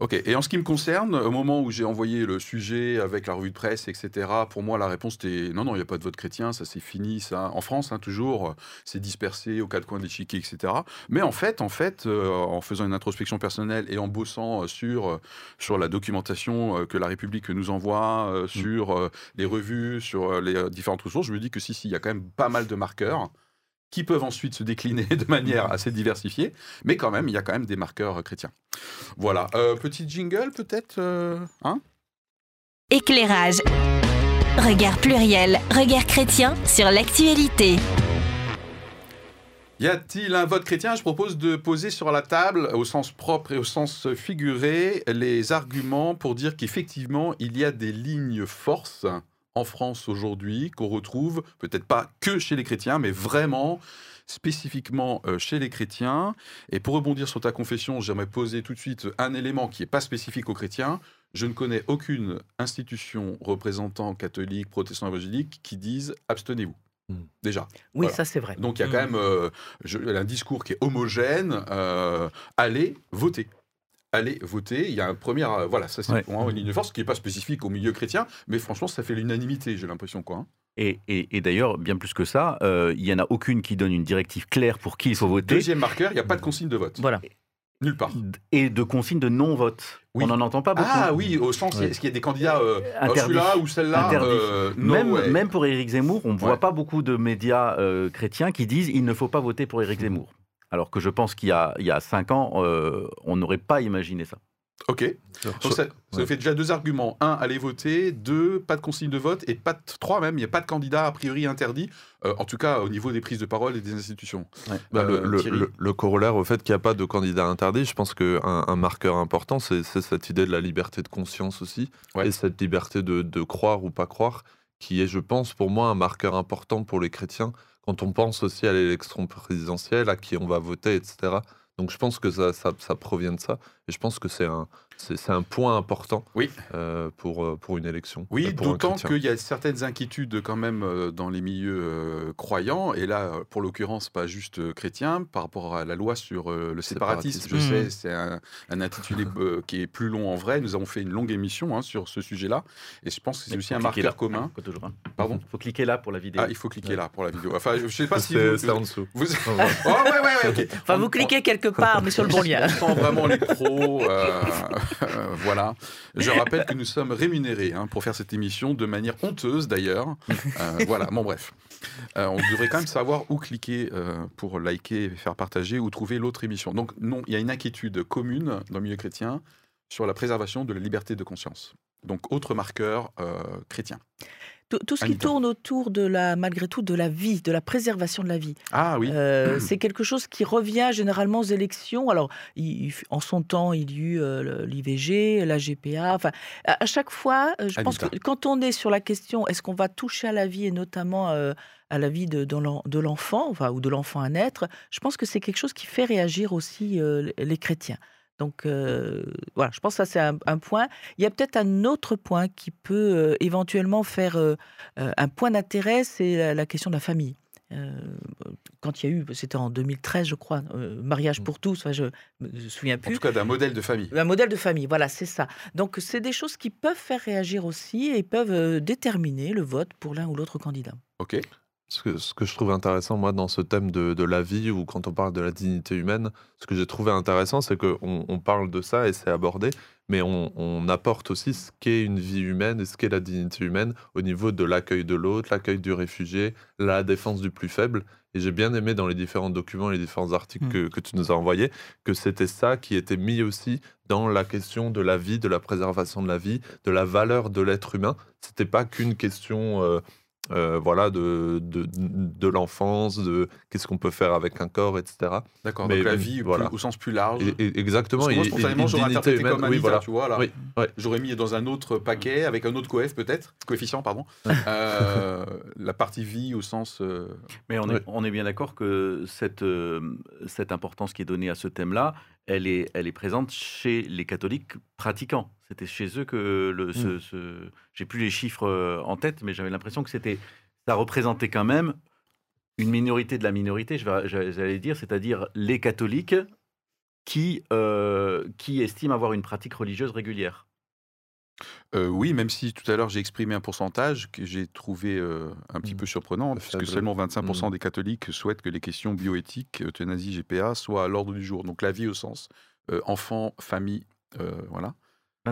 Ok, et en ce qui me concerne, au moment où j'ai envoyé le sujet avec la revue de presse, etc., pour moi, la réponse était non, non, il n'y a pas de vote chrétien, ça c'est fini, ça. En France, hein, toujours, c'est dispersé aux quatre coins de l'échiquier, etc. Mais en fait, en fait, euh, en faisant une introspection personnelle et en bossant euh, sur, euh, sur la documentation que la République nous envoie, euh, sur les revues, sur les différentes ressources, je me dis que si, si, il y a quand même pas mal de marqueurs qui peuvent ensuite se décliner de manière assez diversifiée, mais quand même, il y a quand même des marqueurs euh, chrétiens. Voilà, Euh, petit jingle peut-être euh, hein? Éclairage. Regard pluriel, regard chrétien sur l'actualité. Y a-t-il un vote chrétien? Je propose de poser sur la table, au sens propre et au sens figuré, les arguments pour dire qu'effectivement, il y a des lignes forces en France aujourd'hui qu'on retrouve, peut-être pas que chez les chrétiens, mais vraiment spécifiquement euh, chez les chrétiens. Et pour rebondir sur ta confession, j'aimerais poser tout de suite un élément qui n'est pas spécifique aux chrétiens. Je ne connais aucune institution représentant catholique, protestant, évangélique qui dise abstenez-vous. Hmm. Déjà. Oui, Voilà. ça c'est vrai. Donc il y a quand même euh, je- un discours qui est homogène. euh, allez voter. Allez voter. Il y a un premier. euh, voilà, ça c'est Ouais. pour moi une ligne de force qui n'est pas spécifique au milieu chrétien, mais franchement, ça fait l'unanimité, j'ai l'impression. quoi. hein. Et, et- et d'ailleurs, bien plus que ça, euh, il n'y en a aucune qui donne une directive claire pour qui il faut voter. Deuxième marqueur, il n'y a pas de consigne de vote. Voilà. Nulle part. Et de consignes de non-vote. Oui. On n'en entend pas beaucoup. Ah oui, au sens, Ouais. est-ce qu'il y a des candidats, euh, oh, celui-là ou celle-là euh, même, même pour Éric Zemmour, on ne voit pas beaucoup de médias euh, chrétiens qui disent il ne faut pas voter pour Éric Zemmour. Alors que je pense qu'il y a, il y a cinq ans, euh, on n'aurait pas imaginé ça. Ok. Donc ça, ça Ouais. fait déjà deux arguments. Un, allez voter. Deux, pas de consigne de vote. Et pas de, trois même, il n'y a pas de candidat a priori interdit, euh, en tout cas au niveau des prises de parole et des institutions. Bah, le, Euh, le- Thierry le- le corollaire au fait qu'il n'y a pas de candidat interdit, je pense qu'un un marqueur important, c'est c'est cette idée de la liberté de conscience aussi, Ouais. et cette liberté de, de croire ou pas croire, qui est, je pense, pour moi, un marqueur important pour les chrétiens, quand on pense aussi à l'élection présidentielle, à qui on va voter, etc. Donc je pense que ça, provient de ça, et je pense que c'est un, C'est un point important oui. Euh, pour, euh, pour une élection. Oui, euh, d'autant qu'il y a certaines inquiétudes quand même dans les milieux croyants, et là, pour l'occurrence, pas juste chrétiens, par rapport à la loi sur le séparatisme. Je sais, mmh. c'est un, intitulé qui est plus long en vrai. Nous avons fait une longue émission hein, sur ce sujet-là, et je pense que c'est aussi un marqueur commun. Toujours, Pardon Il faut cliquer là pour la vidéo. Ah, il faut cliquer là pour la vidéo. Enfin, je sais pas si c'est en dessous. Vous... oh, ouais, ouais, ouais, Enfin, vous cliquez quelque part, mais sur le bon lien. On sent vraiment les pros. Voilà. Je rappelle que nous sommes rémunérés hein, pour faire cette émission de manière honteuse d'ailleurs. Euh, voilà, bon bref. Euh, on devrait quand même savoir où cliquer euh, pour liker, faire partager ou trouver l'autre émission. Donc non, il y a une inquiétude commune dans le milieu chrétien sur la préservation de la liberté de conscience. Donc autre marqueur chrétien. Tout, ce qui tourne autour de la, malgré tout, de la vie, de la préservation de la vie. Ah oui. Euh, c'est quelque chose qui revient généralement aux élections. Alors, en son temps, il y a eu euh, l'IVG, la GPA. Enfin, à, chaque fois, euh, je pense que quand on est sur la question, est-ce qu'on va toucher à la vie et notamment à la vie de, de l'enfant, enfin, ou de l'enfant à naître, je pense que c'est quelque chose qui fait réagir aussi les chrétiens. Donc voilà, je pense que ça c'est un, point. Il y a peut-être un autre point qui peut éventuellement faire un point d'intérêt, c'est la, question de la famille. quand il y a eu, c'était en 2013 je crois, mariage mmh. pour tous, enfin, je me souviens plus. En tout cas d'un modèle de famille. Un modèle de famille, voilà, c'est ça. Donc c'est des choses qui peuvent faire réagir aussi et peuvent déterminer le vote pour l'un ou l'autre candidat. Ok. Ce que, ce que, je trouve intéressant, moi, dans ce thème de, de, la vie, ou quand on parle de la dignité humaine, ce que j'ai trouvé intéressant, c'est qu'on on parle de ça et c'est abordé, mais on, on, apporte aussi ce qu'est une vie humaine et ce qu'est la dignité humaine au niveau de l'accueil de l'autre, l'accueil du réfugié, la défense du plus faible. Et j'ai bien aimé dans les différents documents, les différents articles mmh. que, que, tu nous as envoyés, que c'était ça qui était mis aussi dans la question de la vie, de la préservation de la vie, de la valeur de l'être humain. C'était pas qu'une question... Euh, euh, voilà, de, de, de l'enfance, de qu'est-ce qu'on peut faire avec un corps, etc. D'accord, donc la vie voilà. au sens plus large. Et, exactement. moi, spontanément, j'aurais interprété comme Anita, oui, voilà. tu vois. Oui, J'aurais mis dans un autre paquet, avec un autre coef peut-être, coefficient, pardon, euh, la partie vie au sens... Euh, Mais on est, on est bien d'accord que cette, cette importance qui est donnée à ce thème-là, elle est, elle est présente chez les catholiques pratiquants. C'était chez eux que le, mmh. ce, j'ai plus les chiffres euh, en tête, mais j'avais l'impression que c'était, ça représentait quand même une minorité de la minorité, j'allais dire, c'est-à-dire les catholiques qui, euh, qui estiment avoir une pratique religieuse régulière. Euh, oui, même si tout à l'heure j'ai exprimé un pourcentage que j'ai trouvé un petit mmh. peu surprenant, puisque seulement 25% mmh. des catholiques souhaitent que les questions bioéthiques, euthanasie, GPA soient à l'ordre du jour. Donc la vie au sens enfant, famille, voilà.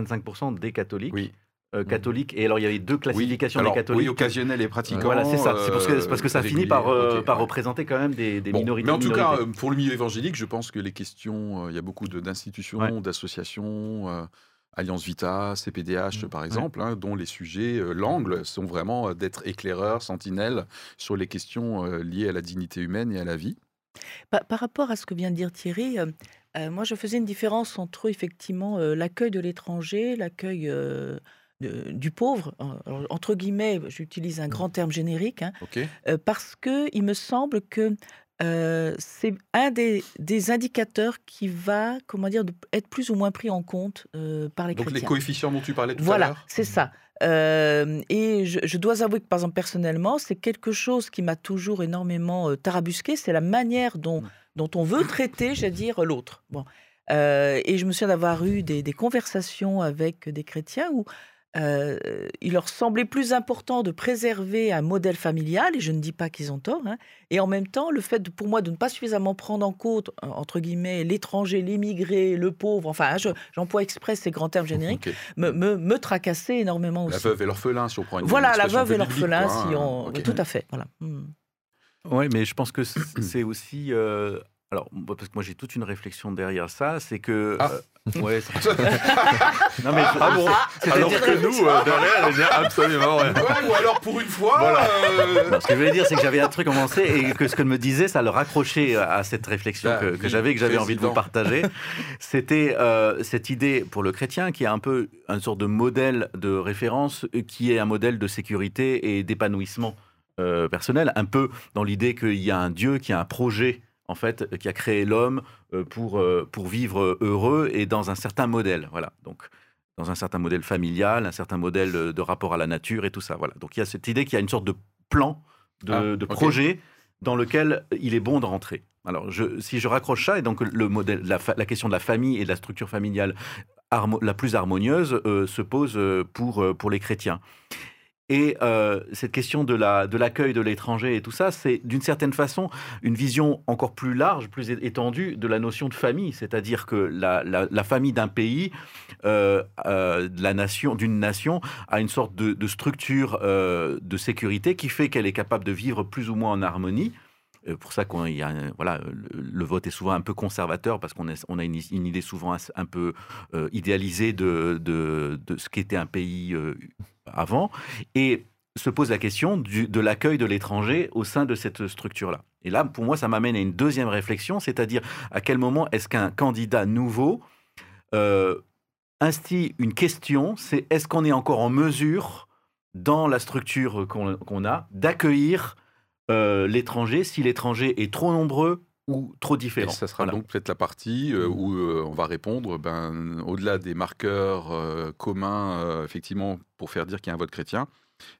25% des catholiques. Oui. Mmh. catholiques. Et alors, il y avait deux classifications des catholiques. Oui, occasionnels et pratiquants. Voilà, c'est ça. C'est parce que, parce que ça finit par, par représenter quand même des, minorités. Mais en tout cas, pour le milieu évangélique, je pense que les questions, il y a beaucoup d'institutions, d'associations. Alliance Vita, CPDH mmh. par exemple, hein, dont les sujets, l'angle sont vraiment d'être éclaireur, sentinelle sur les questions liées à la dignité humaine et à la vie. Par, rapport à ce que vient de dire Thierry, moi je faisais une différence entre effectivement l'accueil de l'étranger, l'accueil du pauvre, entre guillemets, j'utilise un mmh. grand terme générique, hein, parce que il me semble que c'est un des, indicateurs qui va, comment dire, être plus ou moins pris en compte par les Donc les coefficients dont tu parlais tout à l'heure? Voilà, c'est ça. et je, dois avouer que, par exemple, personnellement, c'est quelque chose qui m'a toujours énormément tarabusqué, c'est la manière dont, mmh. dont on veut traiter, j'allais dire, l'autre. Bon. et je me souviens d'avoir eu des, des, conversations avec des chrétiens où il leur semblait plus important de préserver un modèle familial, et je ne dis pas qu'ils ont tort, hein, et en même temps, le fait pour moi de ne pas suffisamment prendre en compte, entre guillemets, l'étranger, l'immigré, le pauvre, enfin, j'emploie exprès ces grands termes génériques, me, me, tracassait énormément aussi. La veuve et l'orphelin, si on prend une Voilà, la veuve et l'orphelin, si on... Tout à fait, voilà. Mmh. Oui, mais je pense que c'est aussi alors, parce que moi j'ai toute une réflexion derrière ça, c'est que. Ah. Euh, ouais, non mais ah bon, alors que nous euh, derrière, elle absolument rien. Ouais, ou alors pour une fois. Voilà. Euh, ce que je voulais dire, c'est que j'avais un truc commencé et que ce que me disait, ça le raccrochait à cette réflexion bah, que, j'avais et que j'avais envie de vous partager. C'était cette idée pour le chrétien qui est un peu une sorte de modèle de référence, qui est un modèle de sécurité et d'épanouissement personnel, un peu dans l'idée qu'il y a un Dieu qui a un projet en fait, qui a créé l'homme pour, pour vivre heureux et dans un certain modèle. Voilà. Donc, dans un certain modèle familial, un certain modèle de rapport à la nature et tout ça. Voilà. Donc, il y a cette idée qu'il y a une sorte de plan, de, ah, projet dans lequel il est bon de rentrer. Alors, je, si je raccroche ça, et donc le modèle, la, la, question de la famille et de la structure familiale la plus harmonieuse euh, se pose euh, pour, euh, pour les chrétiens. Et cette question de l'accueil la, de l'étranger et tout ça, c'est d'une certaine façon une vision encore plus large, plus étendue de la notion de famille. C'est-à-dire que la, famille d'un pays, euh, de la nation, d'une nation, a une sorte de, de structure de sécurité qui fait qu'elle est capable de vivre plus ou moins en harmonie euh, pour ça qu'on voilà, le, vote est souvent un peu conservateur parce qu'on on a une, idée souvent un, peu euh, idéalisée de, de, ce qu'était un pays euh, avant. Et se pose la question de l'accueil de l'étranger au sein de cette structure-là. Et là, pour moi, ça m'amène à une deuxième réflexion, c'est-à-dire à quel moment est-ce qu'un candidat nouveau euh, instille une question, c'est est-ce qu'on est encore en mesure, dans la structure qu'on a, d'accueillir euh, l'étranger si l'étranger est trop nombreux ou trop différent. ça sera donc peut-être la partie euh, où euh, on va répondre, ben, au-delà des marqueurs communs, effectivement, pour faire dire qu'il y a un vote chrétien,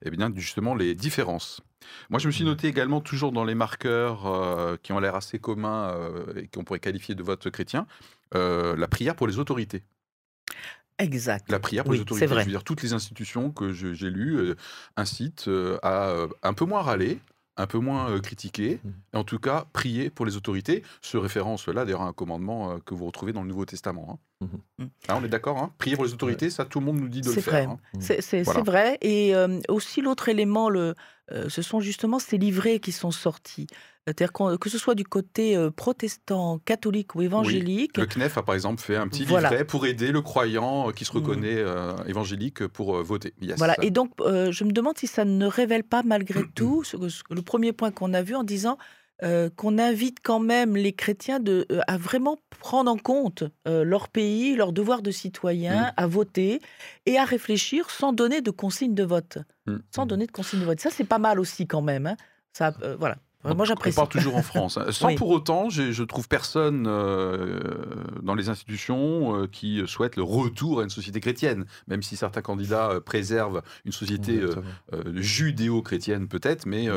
et eh bien justement les différences. Moi, je me suis mmh. noté également, toujours dans les marqueurs qui ont l'air assez communs et qu'on pourrait qualifier de vote chrétien, la prière pour les autorités. Exact. La prière pour les autorités. Vrai. Je veux dire, toutes les institutions que j'ai lues incitent à un peu moins râler, un peu moins euh, critiqué, mmh. et en tout cas prier pour les autorités. Ce référence-là, d'ailleurs, un commandement euh, que vous retrouvez dans le Nouveau Testament. Hein. Mmh. Mmh. Ah, on est d'accord hein Prier pour les autorités, ça, tout le monde nous dit de le faire. Hein. C'est vrai. Et euh, aussi, l'autre élément, le, ce sont justement ces livrets qui sont sortis. C'est-à-dire que ce soit du côté protestant, catholique ou évangélique. Le CNEF a par exemple fait un petit livret pour aider le croyant qui se mmh. reconnaît évangélique pour voter. Voilà, et donc je me demande si ça ne révèle pas malgré tout le premier point qu'on a vu en disant qu'on invite quand même les chrétiens de, à vraiment prendre en compte leur pays, leur devoir de citoyen, mmh. à voter et à réfléchir sans donner de consigne de vote. Mmh. Sans donner de consigne de vote. Ça, c'est pas mal aussi quand même. Hein. Ça, voilà. Moi, j'apprécie. On part toujours en France. Hein. Sans pour autant, je trouve personne euh, dans les institutions euh, qui souhaite le retour à une société chrétienne, même si certains candidats euh, préservent une société judéo-chrétienne peut-être, mais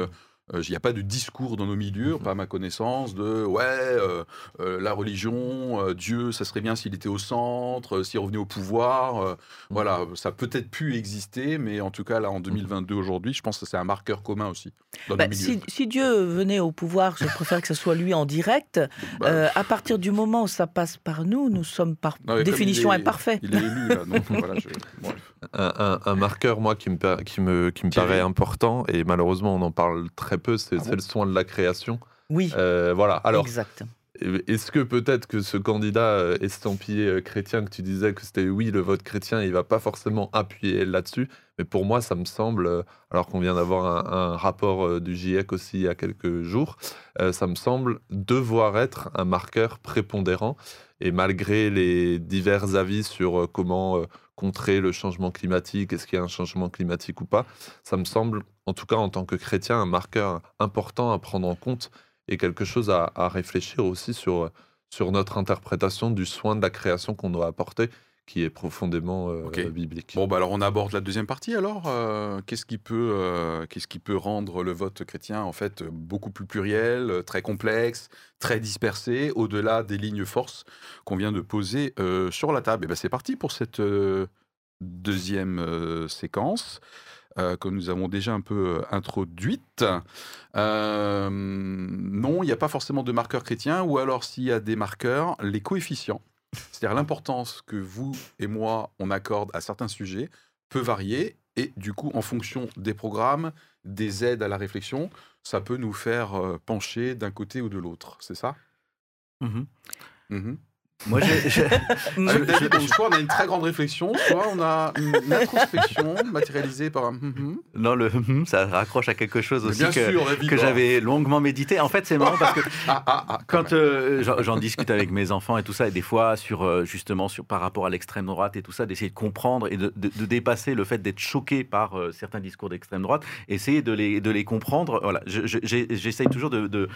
il n'y a pas de discours dans nos milieux, mhm. pas à ma connaissance, de ouais, euh, euh, la religion, euh, Dieu, ça serait bien s'il était au centre, s'il revenait au pouvoir. Mhm. Voilà, ça a peut-être pu exister, mais en tout cas, là, en 2022, mhm. aujourd'hui, je pense que c'est un marqueur commun aussi. Bah, si, Dieu venait au pouvoir, je préfère que ce soit lui en direct. Bah, à partir du moment où ça passe par nous, nous sommes par définition imparfaits. Il est élu, là, donc voilà, un, marqueur, moi, qui me, qui me, qui me paraît important, et malheureusement, on en parle très peu, c'est ah le soin de la création. Oui. Euh, voilà. Alors, exact. Est-ce que peut-être que ce candidat euh, estampillé euh, chrétien que tu disais que c'était oui le vote chrétien, il va pas forcément appuyer là-dessus, mais pour moi ça me semble, alors qu'on vient d'avoir un, rapport du GIEC aussi il y a quelques jours, ça me semble devoir être un marqueur prépondérant et malgré les divers avis sur comment contrer le changement climatique, est-ce qu'il y a un changement climatique ou pas, ça me semble, en tout cas en tant que chrétien, un marqueur important à prendre en compte et quelque chose à, réfléchir aussi sur, sur notre interprétation du soin de la création qu'on doit apporter qui est profondément euh, biblique. Bon, bah alors on aborde la deuxième partie alors. Euh, qu'est-ce qui peut, euh, qu'est-ce qui peut rendre le vote chrétien en fait beaucoup plus pluriel, très complexe, très dispersé, au-delà des lignes forces qu'on vient de poser sur la table? Et ben c'est parti pour cette deuxième séquence. que nous avons déjà un peu introduite. non, il n'y a pas forcément de marqueurs chrétiens, ou alors s'il y a des marqueurs, les coefficients c'est-à-dire l'importance que vous et moi, on accorde à certains sujets peut varier et du coup, en fonction des programmes, des aides à la réflexion, ça peut nous faire euh, pencher d'un côté ou de l'autre. C'est ça? Mmh mmh moi, j'ai, soit on a une très grande réflexion, soit on a une introspection matérialisée par un. Mm-hmm. Non, le mm-hmm, ça raccroche à quelque chose aussi que, que j'avais longuement médité. En fait, c'est marrant parce que ah, ah, ah, quand, euh, j'en discute avec mes enfants et tout ça, et des fois sur euh, justement sur par rapport à l'extrême droite et tout ça, d'essayer de comprendre et de, dépasser le fait d'être choqué par euh, certains discours d'extrême droite, essayer de les, de les comprendre. Voilà, j'essaye toujours de, de,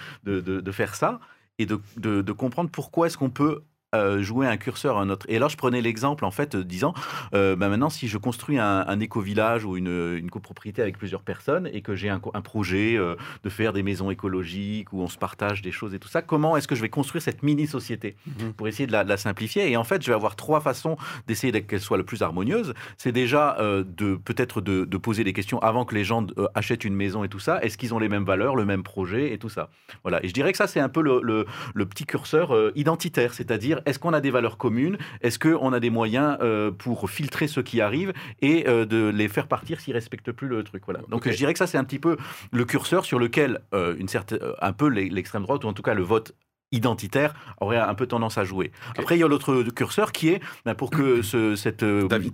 de faire ça. et de, de comprendre pourquoi est-ce qu'on peut euh, jouer un curseur à un autre. Et alors, je prenais l'exemple, en fait, disant, euh, bah, maintenant, si je construis un, éco-village ou une, une, copropriété avec plusieurs personnes et que j'ai un, projet euh, de faire des maisons écologiques où on se partage des choses et tout ça, comment est-ce que je vais construire cette mini-société mhm. pour essayer de la, simplifier? Et en fait, je vais avoir trois façons d'essayer qu'elle soit le plus harmonieuse. C'est déjà de peut-être de, poser des questions avant que les gens achètent une maison et tout ça. Est-ce qu'ils ont les mêmes valeurs, le même projet et tout ça? Voilà. Et je dirais que ça, c'est un peu le, le, le petit curseur identitaire, c'est-à-dire est-ce qu'on a des valeurs communes? Est-ce qu'on a des moyens euh, pour filtrer ceux qui arrivent et euh, de les faire partir s'ils respectent plus le truc? Voilà. Donc je dirais que ça c'est un petit peu le curseur sur lequel euh, une certaine, un peu l'extrême droite ou en tout cas le vote identitaire aurait un peu tendance à jouer. Après, il y a l'autre curseur qui est, ben, pour que cette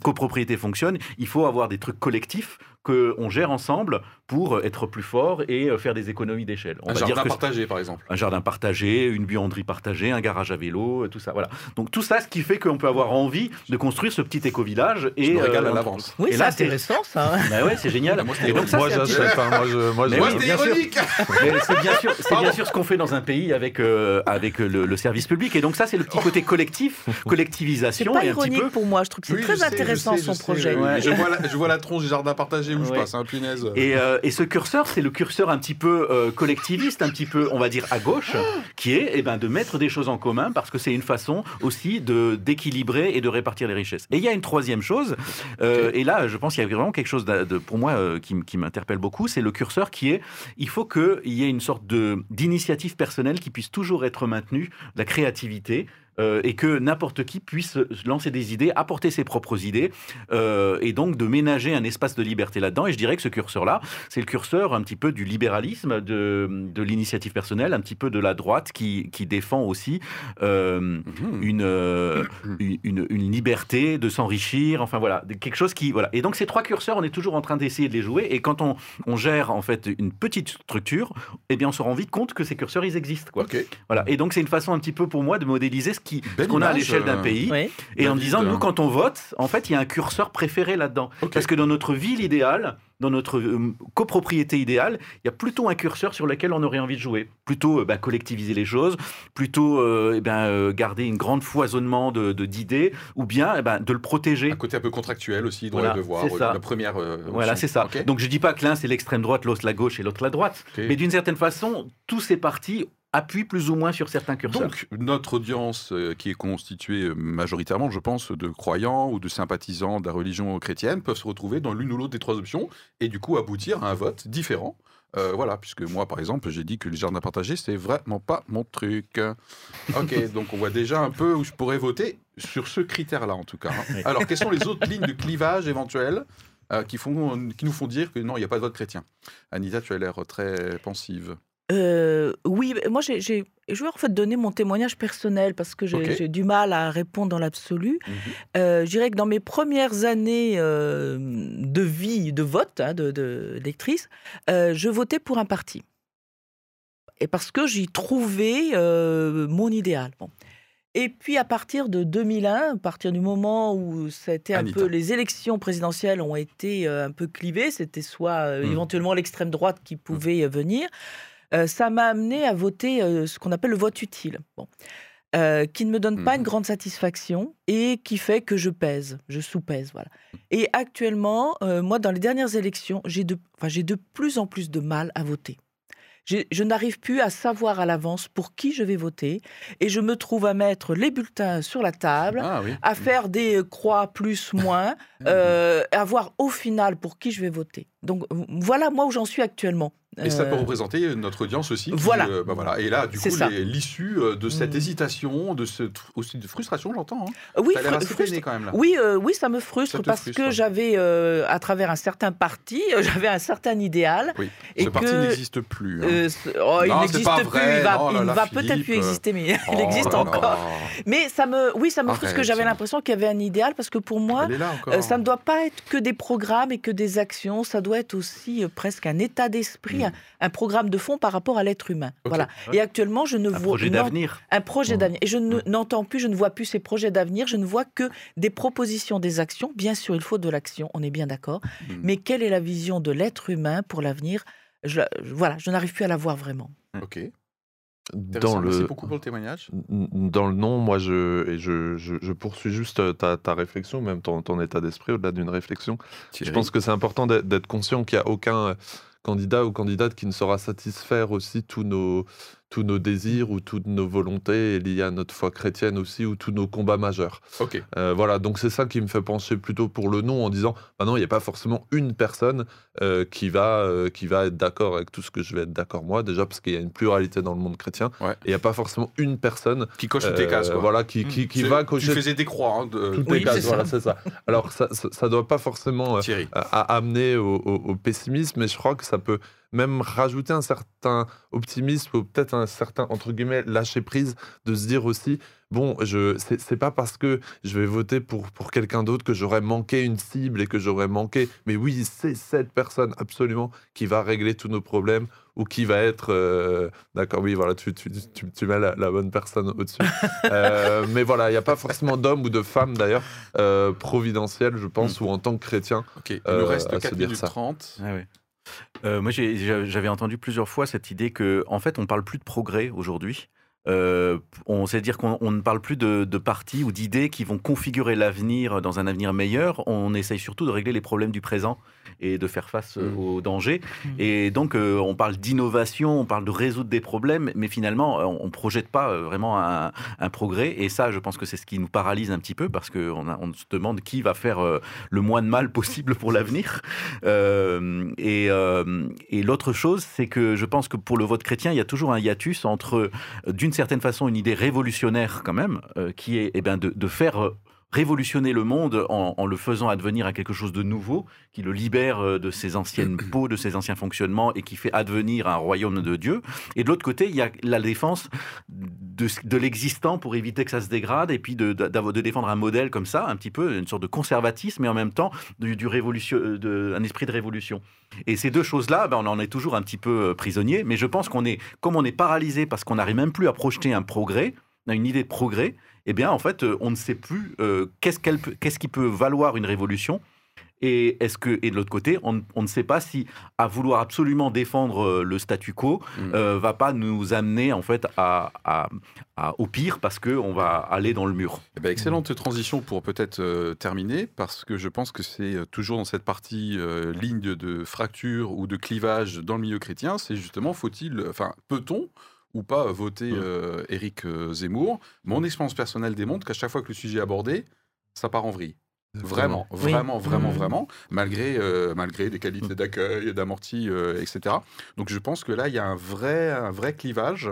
copropriété fonctionne, il faut avoir des trucs collectifs qu'on gère ensemble pour être plus fort et euh, faire des économies d'échelle. Un jardin partagé, par exemple. Un jardin partagé, une buanderie partagée, un garage à vélo, euh, tout ça. Voilà. Donc tout ça, ce qui fait qu'on peut avoir envie de construire ce petit éco-village. Et Je régale à euh, l'avance. Oui, c'est intéressant ça. Bah ouais, c'est génial. moi, j'achète. Hein, moi, je, c'est bien sûr, c'est bien sûr ce qu'on fait dans un pays avec avec le, service public. Et donc ça, c'est le petit côté collectif, collectivisation. C'est pas ironique pour moi. Je trouve que c'est très intéressant son projet. Je vois la tronche du jardin partagé où je passe. Un punaise. Et et ce curseur, c'est le curseur un petit peu euh, collectiviste, un petit peu, on va dire, à gauche, qui est eh ben, de mettre des choses en commun parce que c'est une façon aussi de d'équilibrer et de répartir les richesses. Et il y a une troisième chose, euh, et là, je pense qu'il y a vraiment quelque chose de, pour moi euh, qui, qui m'interpelle beaucoup, c'est le curseur qui est, il faut qu'il y ait une sorte d'initiative personnelle qui puisse toujours être maintenue, la créativité, euh, et que n'importe qui puisse lancer des idées, apporter ses propres idées, euh, et donc de ménager un espace de liberté là-dedans. Et je dirais que ce curseur-là, c'est le curseur un petit peu du libéralisme, de, de l'initiative personnelle, un petit peu de la droite qui, qui défend aussi euh, mmh. une, une, une, liberté de s'enrichir, enfin voilà, quelque chose qui... Voilà. Et donc ces trois curseurs, on est toujours en train d'essayer de les jouer, et quand on, on, gère en fait une petite structure, eh bien on se rend vite compte que ces curseurs, ils existent. Quoi. Voilà. Et donc c'est une façon un petit peu pour moi de modéliser ce qu'on a à l'échelle d'un euh, pays. Et en disant, nous, quand on vote, en fait, il y a un curseur préféré là-dedans. Parce que dans notre ville idéale, dans notre euh, copropriété idéale, il y a plutôt un curseur sur lequel on aurait envie de jouer. Plutôt euh, bah, collectiviser les choses, plutôt eh ben, garder une grande foisonnement de, d'idées, ou bien eh ben, de le protéger. Un côté un peu contractuel aussi, dans voilà, le devoir, la première. voilà, c'est ça. Donc je dis pas que l'un c'est l'extrême droite, l'autre la gauche et l'autre la droite. Mais d'une certaine façon, tous ces partis appuie plus ou moins sur certains curseurs. Donc, notre audience, euh, qui est constituée euh, majoritairement, je pense, de croyants ou de sympathisants de la religion chrétienne, peuvent se retrouver dans l'une ou l'autre des trois options et du coup aboutir à un vote différent. Euh, voilà, puisque moi, par exemple, j'ai dit que les jardins partagés, c'est vraiment pas mon truc. Ok, donc on voit déjà un peu où je pourrais voter sur ce critère-là, en tout cas. Hein. Alors, quelles sont les autres lignes de clivage éventuelles qui, font, qui nous font dire que non, il n'y a pas de vote chrétien? Anita, tu as l'air très pensive. Euh, oui, moi j'ai je vais en fait donner mon témoignage personnel parce que j'ai du mal à répondre dans l'absolu. Mmh euh, je dirais que dans mes premières années euh, de vie, de vote, hein, de, de je votais pour un parti. Et parce que j'y trouvais mon idéal. Et puis à partir de 2001, à partir du moment où c'était un peu les élections présidentielles ont été un peu clivées, c'était soit mmh. éventuellement l'extrême droite qui mmh. pouvait venir, euh, ça m'a amené à voter euh, ce qu'on appelle le vote utile. Bon. Euh, qui ne me donne pas une mmh grande satisfaction et qui fait que je pèse, je sous-pèse. Voilà. Et actuellement, moi, dans les dernières élections, j'ai de, j'ai de plus en plus de mal à voter. Je n'arrive plus à savoir à l'avance pour qui je vais voter et je me trouve à mettre les bulletins sur la table, ah à faire des croix plus, moins, à voir au final pour qui je vais voter. Donc voilà moi où j'en suis actuellement. Et ça peut euh, représenter notre audience aussi. voilà. Euh, bah voilà. Et là, du coup, l'issue euh, de cette mmh. hésitation, de ce, aussi de frustration, j'entends. Hein. Oui, quand même, là. Oui, oui, ça me frustre parce que j'avais, à travers un certain parti, j'avais un certain idéal. Oui. Et ce parti n'existe plus. Hein. Oh, il n'existe plus. il va, oh va peut-être plus exister, mais il oh existe encore. Mais ça me, oui, ça me frustre parce que j'avais l'impression qu'il y avait un idéal parce que pour moi, ça ne doit pas être que des programmes et que des actions. Ça doit être aussi presque un état d'esprit, un, programme de fond par rapport à l'être humain. Voilà. Et actuellement, je ne un vois projet d'avenir. Un projet mmh. d'avenir. Et je mmh. n'entends plus, je ne vois plus ces projets d'avenir. Je ne vois que des propositions, des actions. Bien sûr, il faut de l'action. On est bien d'accord. Mmh. Mais quelle est la vision de l'être humain pour l'avenir? Je, Voilà, je n'arrive plus à la voir vraiment. Ok. dans le... Merci beaucoup pour le témoignage. Dans le nom, moi, je, et je, je, poursuis juste ta, ta, réflexion, même ton, ton état d'esprit, au-delà d'une réflexion. Je pense que c'est important d'être conscient qu'il n'y a aucun candidat ou candidate qui ne saura satisfaire aussi tous nos, tous nos désirs ou toutes nos volontés liées à notre foi chrétienne aussi ou tous nos combats majeurs. Ok. Euh, voilà, donc c'est ça qui me fait pencher plutôt pour le non en disant, bah non, il n'y a pas forcément une personne euh, qui, va, euh, qui va être d'accord avec tout ce que je vais être d'accord moi, déjà parce qu'il y a une pluralité dans le monde chrétien, et il n'y a pas forcément une personne qui coche toutes tes cases. Quoi. Voilà, qui, qui, qui va cocher. Tu faisais des croix. Hein, de... Toutes oui, cases, voilà, c'est ça. Alors ça ne doit pas forcément amener au, au pessimisme, mais je crois que ça peut même rajouter un certain optimisme ou peut-être un certain, entre guillemets, lâcher prise de se dire aussi, bon, je c'est pas parce que je vais voter pour, pour quelqu'un d'autre que j'aurais manqué une cible et que j'aurais manqué, mais oui, c'est cette personne absolument qui va régler tous nos problèmes ou qui va être, euh, d'accord, oui, voilà, tu, tu, tu, mets la, bonne personne au-dessus. Euh, mais voilà, il n'y a pas forcément d'homme ou de femme d'ailleurs euh, providentiel, je pense, mm. ou en tant que chrétien. Ok, il nous reste 4 minutes 30. Ah oui. Euh, moi, j'avais entendu plusieurs fois cette idée que, en fait, on parle plus de progrès aujourd'hui. Euh, on sait dire qu'on ne parle plus de, de partis ou d'idées qui vont configurer l'avenir dans un avenir meilleur. On essaye surtout de régler les problèmes du présent et de faire face euh, mm. aux dangers. Mm. Et donc, euh, on parle d'innovation, on parle de résoudre des problèmes, mais finalement, on ne projette pas vraiment un, progrès. Et ça, je pense que c'est ce qui nous paralyse un petit peu parce qu'on on se demande qui va faire le moins de mal possible pour l'avenir. et, et l'autre chose, c'est que je pense que pour le vote chrétien, il y a toujours un hiatus entre, d'une certaine façon, une idée révolutionnaire quand même, qui est eh ben, de, de faire révolutionner le monde en, le faisant advenir à quelque chose de nouveau, qui le libère euh, de ses anciennes peaux, de ses anciens fonctionnements et qui fait advenir un royaume de Dieu. Et de l'autre côté, il y a la défense de, de l'existant pour éviter que ça se dégrade et puis de, de, défendre un modèle comme ça, un petit peu, une sorte de conservatisme, mais en même temps du, du révolution, euh, un esprit de révolution. Et ces deux choses-là, ben, on en est toujours un petit peu euh, prisonnier, mais je pense qu'on est, comme on est paralysé parce qu'on n'arrive même plus à projeter un progrès, une idée de progrès, eh bien, en fait, euh, on ne sait plus euh, qu'est-ce, qu'est-ce qui peut valoir une révolution. Et, est-ce que, et de l'autre côté, on, ne sait pas si, à vouloir absolument défendre euh, le statu quo, mm. va pas nous amener en fait à, au pire parce qu'on va aller dans le mur. Eh ben, excellente transition pour peut-être terminer, parce que je pense que c'est toujours dans cette partie ligne de fracture ou de clivage dans le milieu chrétien, c'est justement faut-il, enfin, peut-on ou pas voter mmh. euh, Éric euh, Zemmour. Mon expérience personnelle démontre qu'à chaque fois que le sujet est abordé, ça part en vrille. Vraiment, vraiment, vraiment, mmh. vraiment, malgré, euh, malgré des qualités d'accueil, d'amorti, etc. Donc je pense que là, il y a un vrai, un vrai clivage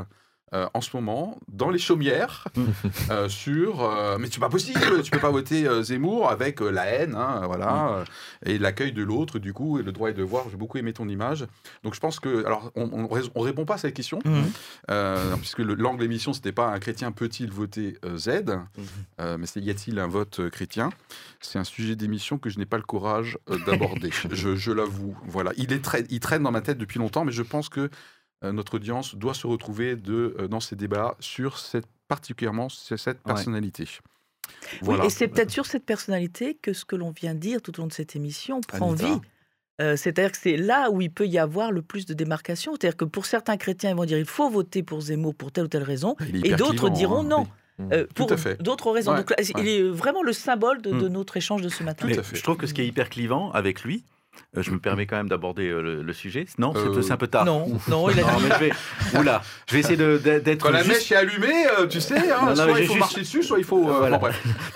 euh, en ce moment dans les chaumières euh, sur euh, mais c'est pas possible tu peux pas voter Zemmour avec la haine hein, voilà et l'accueil de l'autre du coup et le droit et devoir j'ai beaucoup aimé ton image. Donc je pense que alors on, on, répond pas à cette question mhm. puisque l'angle l'émission c'était pas un chrétien peut-il voter Z mhm. mais c'est y a-t-il un vote chrétien? C'est un sujet d'émission que je n'ai pas le courage d'aborder. Je, je l'avoue voilà. Il est très il traîne dans ma tête depuis longtemps mais je pense que notre audience doit se retrouver de, euh, dans ces débats sur cette, particulièrement cette personnalité. Voilà. et c'est peut-être sur cette personnalité que ce que l'on vient de dire tout au long de cette émission prend vie. Euh, c'est-à-dire que c'est là où il peut y avoir le plus de démarcation. C'est-à-dire que pour certains chrétiens, ils vont dire il faut voter pour Zemmour pour telle ou telle raison, et d'autres diront hein. non. pour d'autres raisons. Donc, il est vraiment le symbole de, de, mm. notre échange de ce matin. Je trouve que ce qui est hyper clivant avec lui, euh, je me permets quand même d'aborder euh, le, sujet. Non, c'est un peu tard. Non, non, il a non, mais je vais, oula, je vais essayer d'être. Quand la mèche est allumée, euh, tu sais, hein, soit il faut marcher dessus, soit il faut.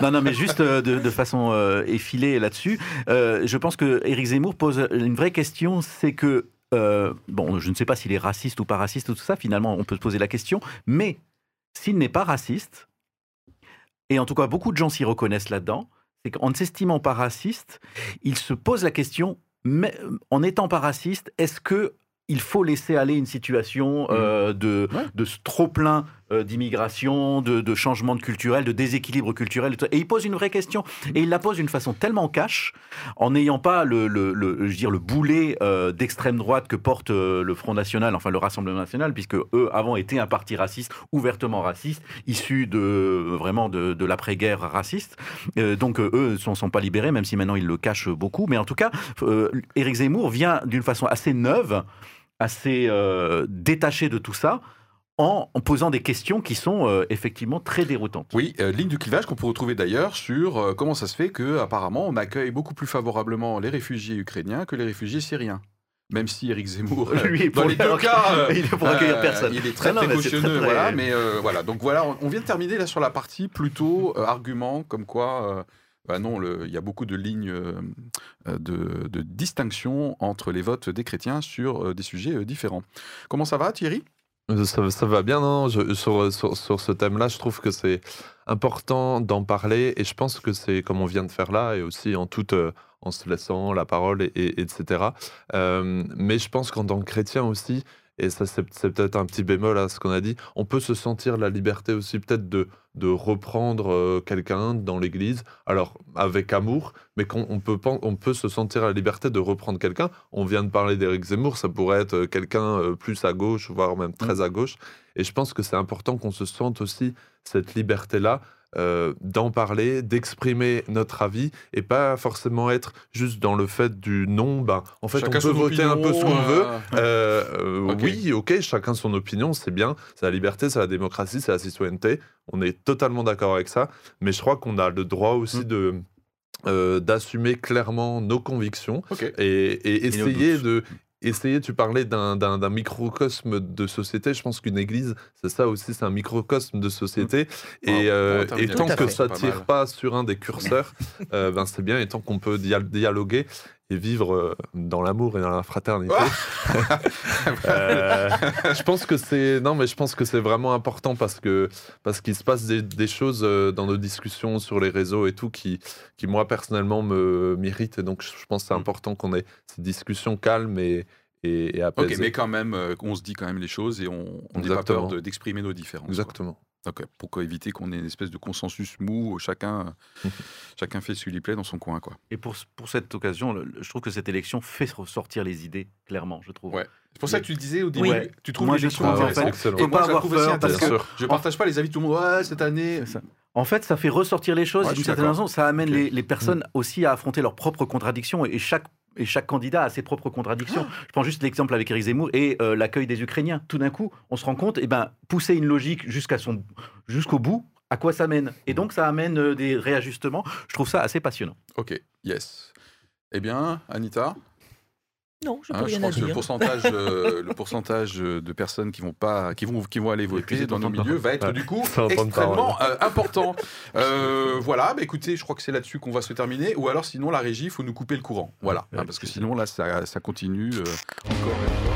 non, non, mais juste de, façon effilée là-dessus. je pense que Éric Zemmour pose une vraie question, c'est que bon, je ne sais pas s'il est raciste ou pas raciste ou tout ça. Finalement, on peut se poser la question. Mais s'il n'est pas raciste, et en tout cas beaucoup de gens s'y reconnaissent là-dedans, c'est qu'en ne s'estimant pas raciste, il se pose la question mais en étant pas raciste, est-ce que il faut laisser aller une situation mmh. euh, de, de trop plein euh, d'immigration, de, changement de culturel, de déséquilibre culturel. Et il pose une vraie question. Et il la pose d'une façon tellement cash, en n'ayant pas le, je dire, le boulet euh, d'extrême droite que porte le Front National, enfin le Rassemblement National, puisque eux, avant, étaient un parti raciste, ouvertement raciste, issu de, vraiment de, l'après-guerre raciste. donc eux ne sont, sont, pas libérés, même si maintenant ils le cachent beaucoup. Mais en tout cas, Éric Zemmour vient d'une façon assez neuve assez euh, détaché de tout ça, en, posant des questions qui sont euh, effectivement très déroutantes. Oui, euh, ligne du clivage qu'on peut retrouver d'ailleurs sur euh, comment ça se fait que apparemment on accueille beaucoup plus favorablement les réfugiés ukrainiens que les réfugiés syriens. Même si Eric Zemmour, lui, dans les deux cas, il est pour accueillir personne. Il est très précautionneux, voilà. Mais voilà, donc voilà, on, vient de terminer là sur la partie plutôt argument, comme quoi. Bah non, il y a beaucoup de lignes de, de, distinction entre les votes des chrétiens sur des sujets différents. Comment ça va, Thierry? Ça, va bien, non sur, sur, ce thème-là, je trouve que c'est important d'en parler et je pense que c'est comme on vient de faire là et aussi en toute euh, en se laissant la parole et, etc. Euh, mais je pense qu'en tant que chrétien aussi, et ça c'est peut-être un petit bémol à ce qu'on a dit, on peut se sentir la liberté aussi peut-être de, de reprendre euh, quelqu'un dans l'Église, alors avec amour, mais qu'on peut, on peut se sentir la liberté de reprendre quelqu'un. On vient de parler d'Éric Zemmour, ça pourrait être euh, quelqu'un euh, plus à gauche, voire même très mmh. à gauche. Et je pense que c'est important qu'on se sente aussi cette liberté-là euh, d'en parler, d'exprimer notre avis et pas forcément être juste dans le fait du non. Ben, en fait, on peut voter un peu ce qu'on veut. Euh, euh, oui, ok, chacun son opinion, c'est bien. C'est la liberté, c'est la démocratie, c'est la citoyenneté. On est totalement d'accord avec ça. Mais je crois qu'on a le droit aussi mm. de. d'assumer clairement nos convictions et, essayer de essayer, tu parlais d'un microcosme de société. Je pense qu'une église, c'est ça aussi, c'est un microcosme de société. Mmh. Et, euh, tant que ça tire pas sur un des curseurs, euh, ben c'est bien. Et tant qu'on peut dialoguer et vivre euh, dans l'amour et dans la fraternité. euh, je pense que c'est non, mais je pense que c'est vraiment important parce que parce qu'il se passe des, des, choses euh, dans nos discussions sur les réseaux et tout qui qui moi personnellement me m'irritent et donc je pense que c'est mm. important qu'on ait ces discussions calmes et et, et apaisées. Ok, mais quand même, on se dit quand même les choses et on n'a pas peur d'exprimer nos différences. Exactement. Ok, pourquoi éviter qu'on ait une espèce de consensus mou, chacun, chacun fait ce qu'il lui plaît dans son coin, quoi. Et pour, pour cette occasion, je trouve que cette élection fait ressortir les idées, clairement, je trouve. Ouais. C'est pour ça que tu le disais au début, tu trouves l'élection intéressante. Et moi, je parce que je partage pas les avis de tout le monde. Ouais, cette année... En fait, ça fait ressortir les choses. d'une certaine façon, ça amène les, les, personnes mm. aussi à affronter leurs propres contradictions. Et chaque et chaque candidat a ses propres contradictions. Ah. Je prends juste l'exemple avec Zemmour et euh, l'accueil des Ukrainiens. Tout d'un coup, on se rend compte, et eh ben, pousser une logique jusqu'à son, jusqu'au bout, à quoi ça mène? Et donc, ça amène euh, des réajustements. Je trouve ça assez passionnant. Ok, yes. Eh bien, Anita? Non, je hein, rien à dire. Le pourcentage, euh, le pourcentage de personnes qui vont pas, qui vont, qui vont aller voter dans nos milieux va être du coup extrêmement euh, important. Euh, voilà, bah, écoutez, je crois que c'est là-dessus qu'on va se terminer. Ou alors, sinon, la régie, il faut nous couper le courant. Voilà, hein, parce que sinon là, ça, ça continue encore et encore.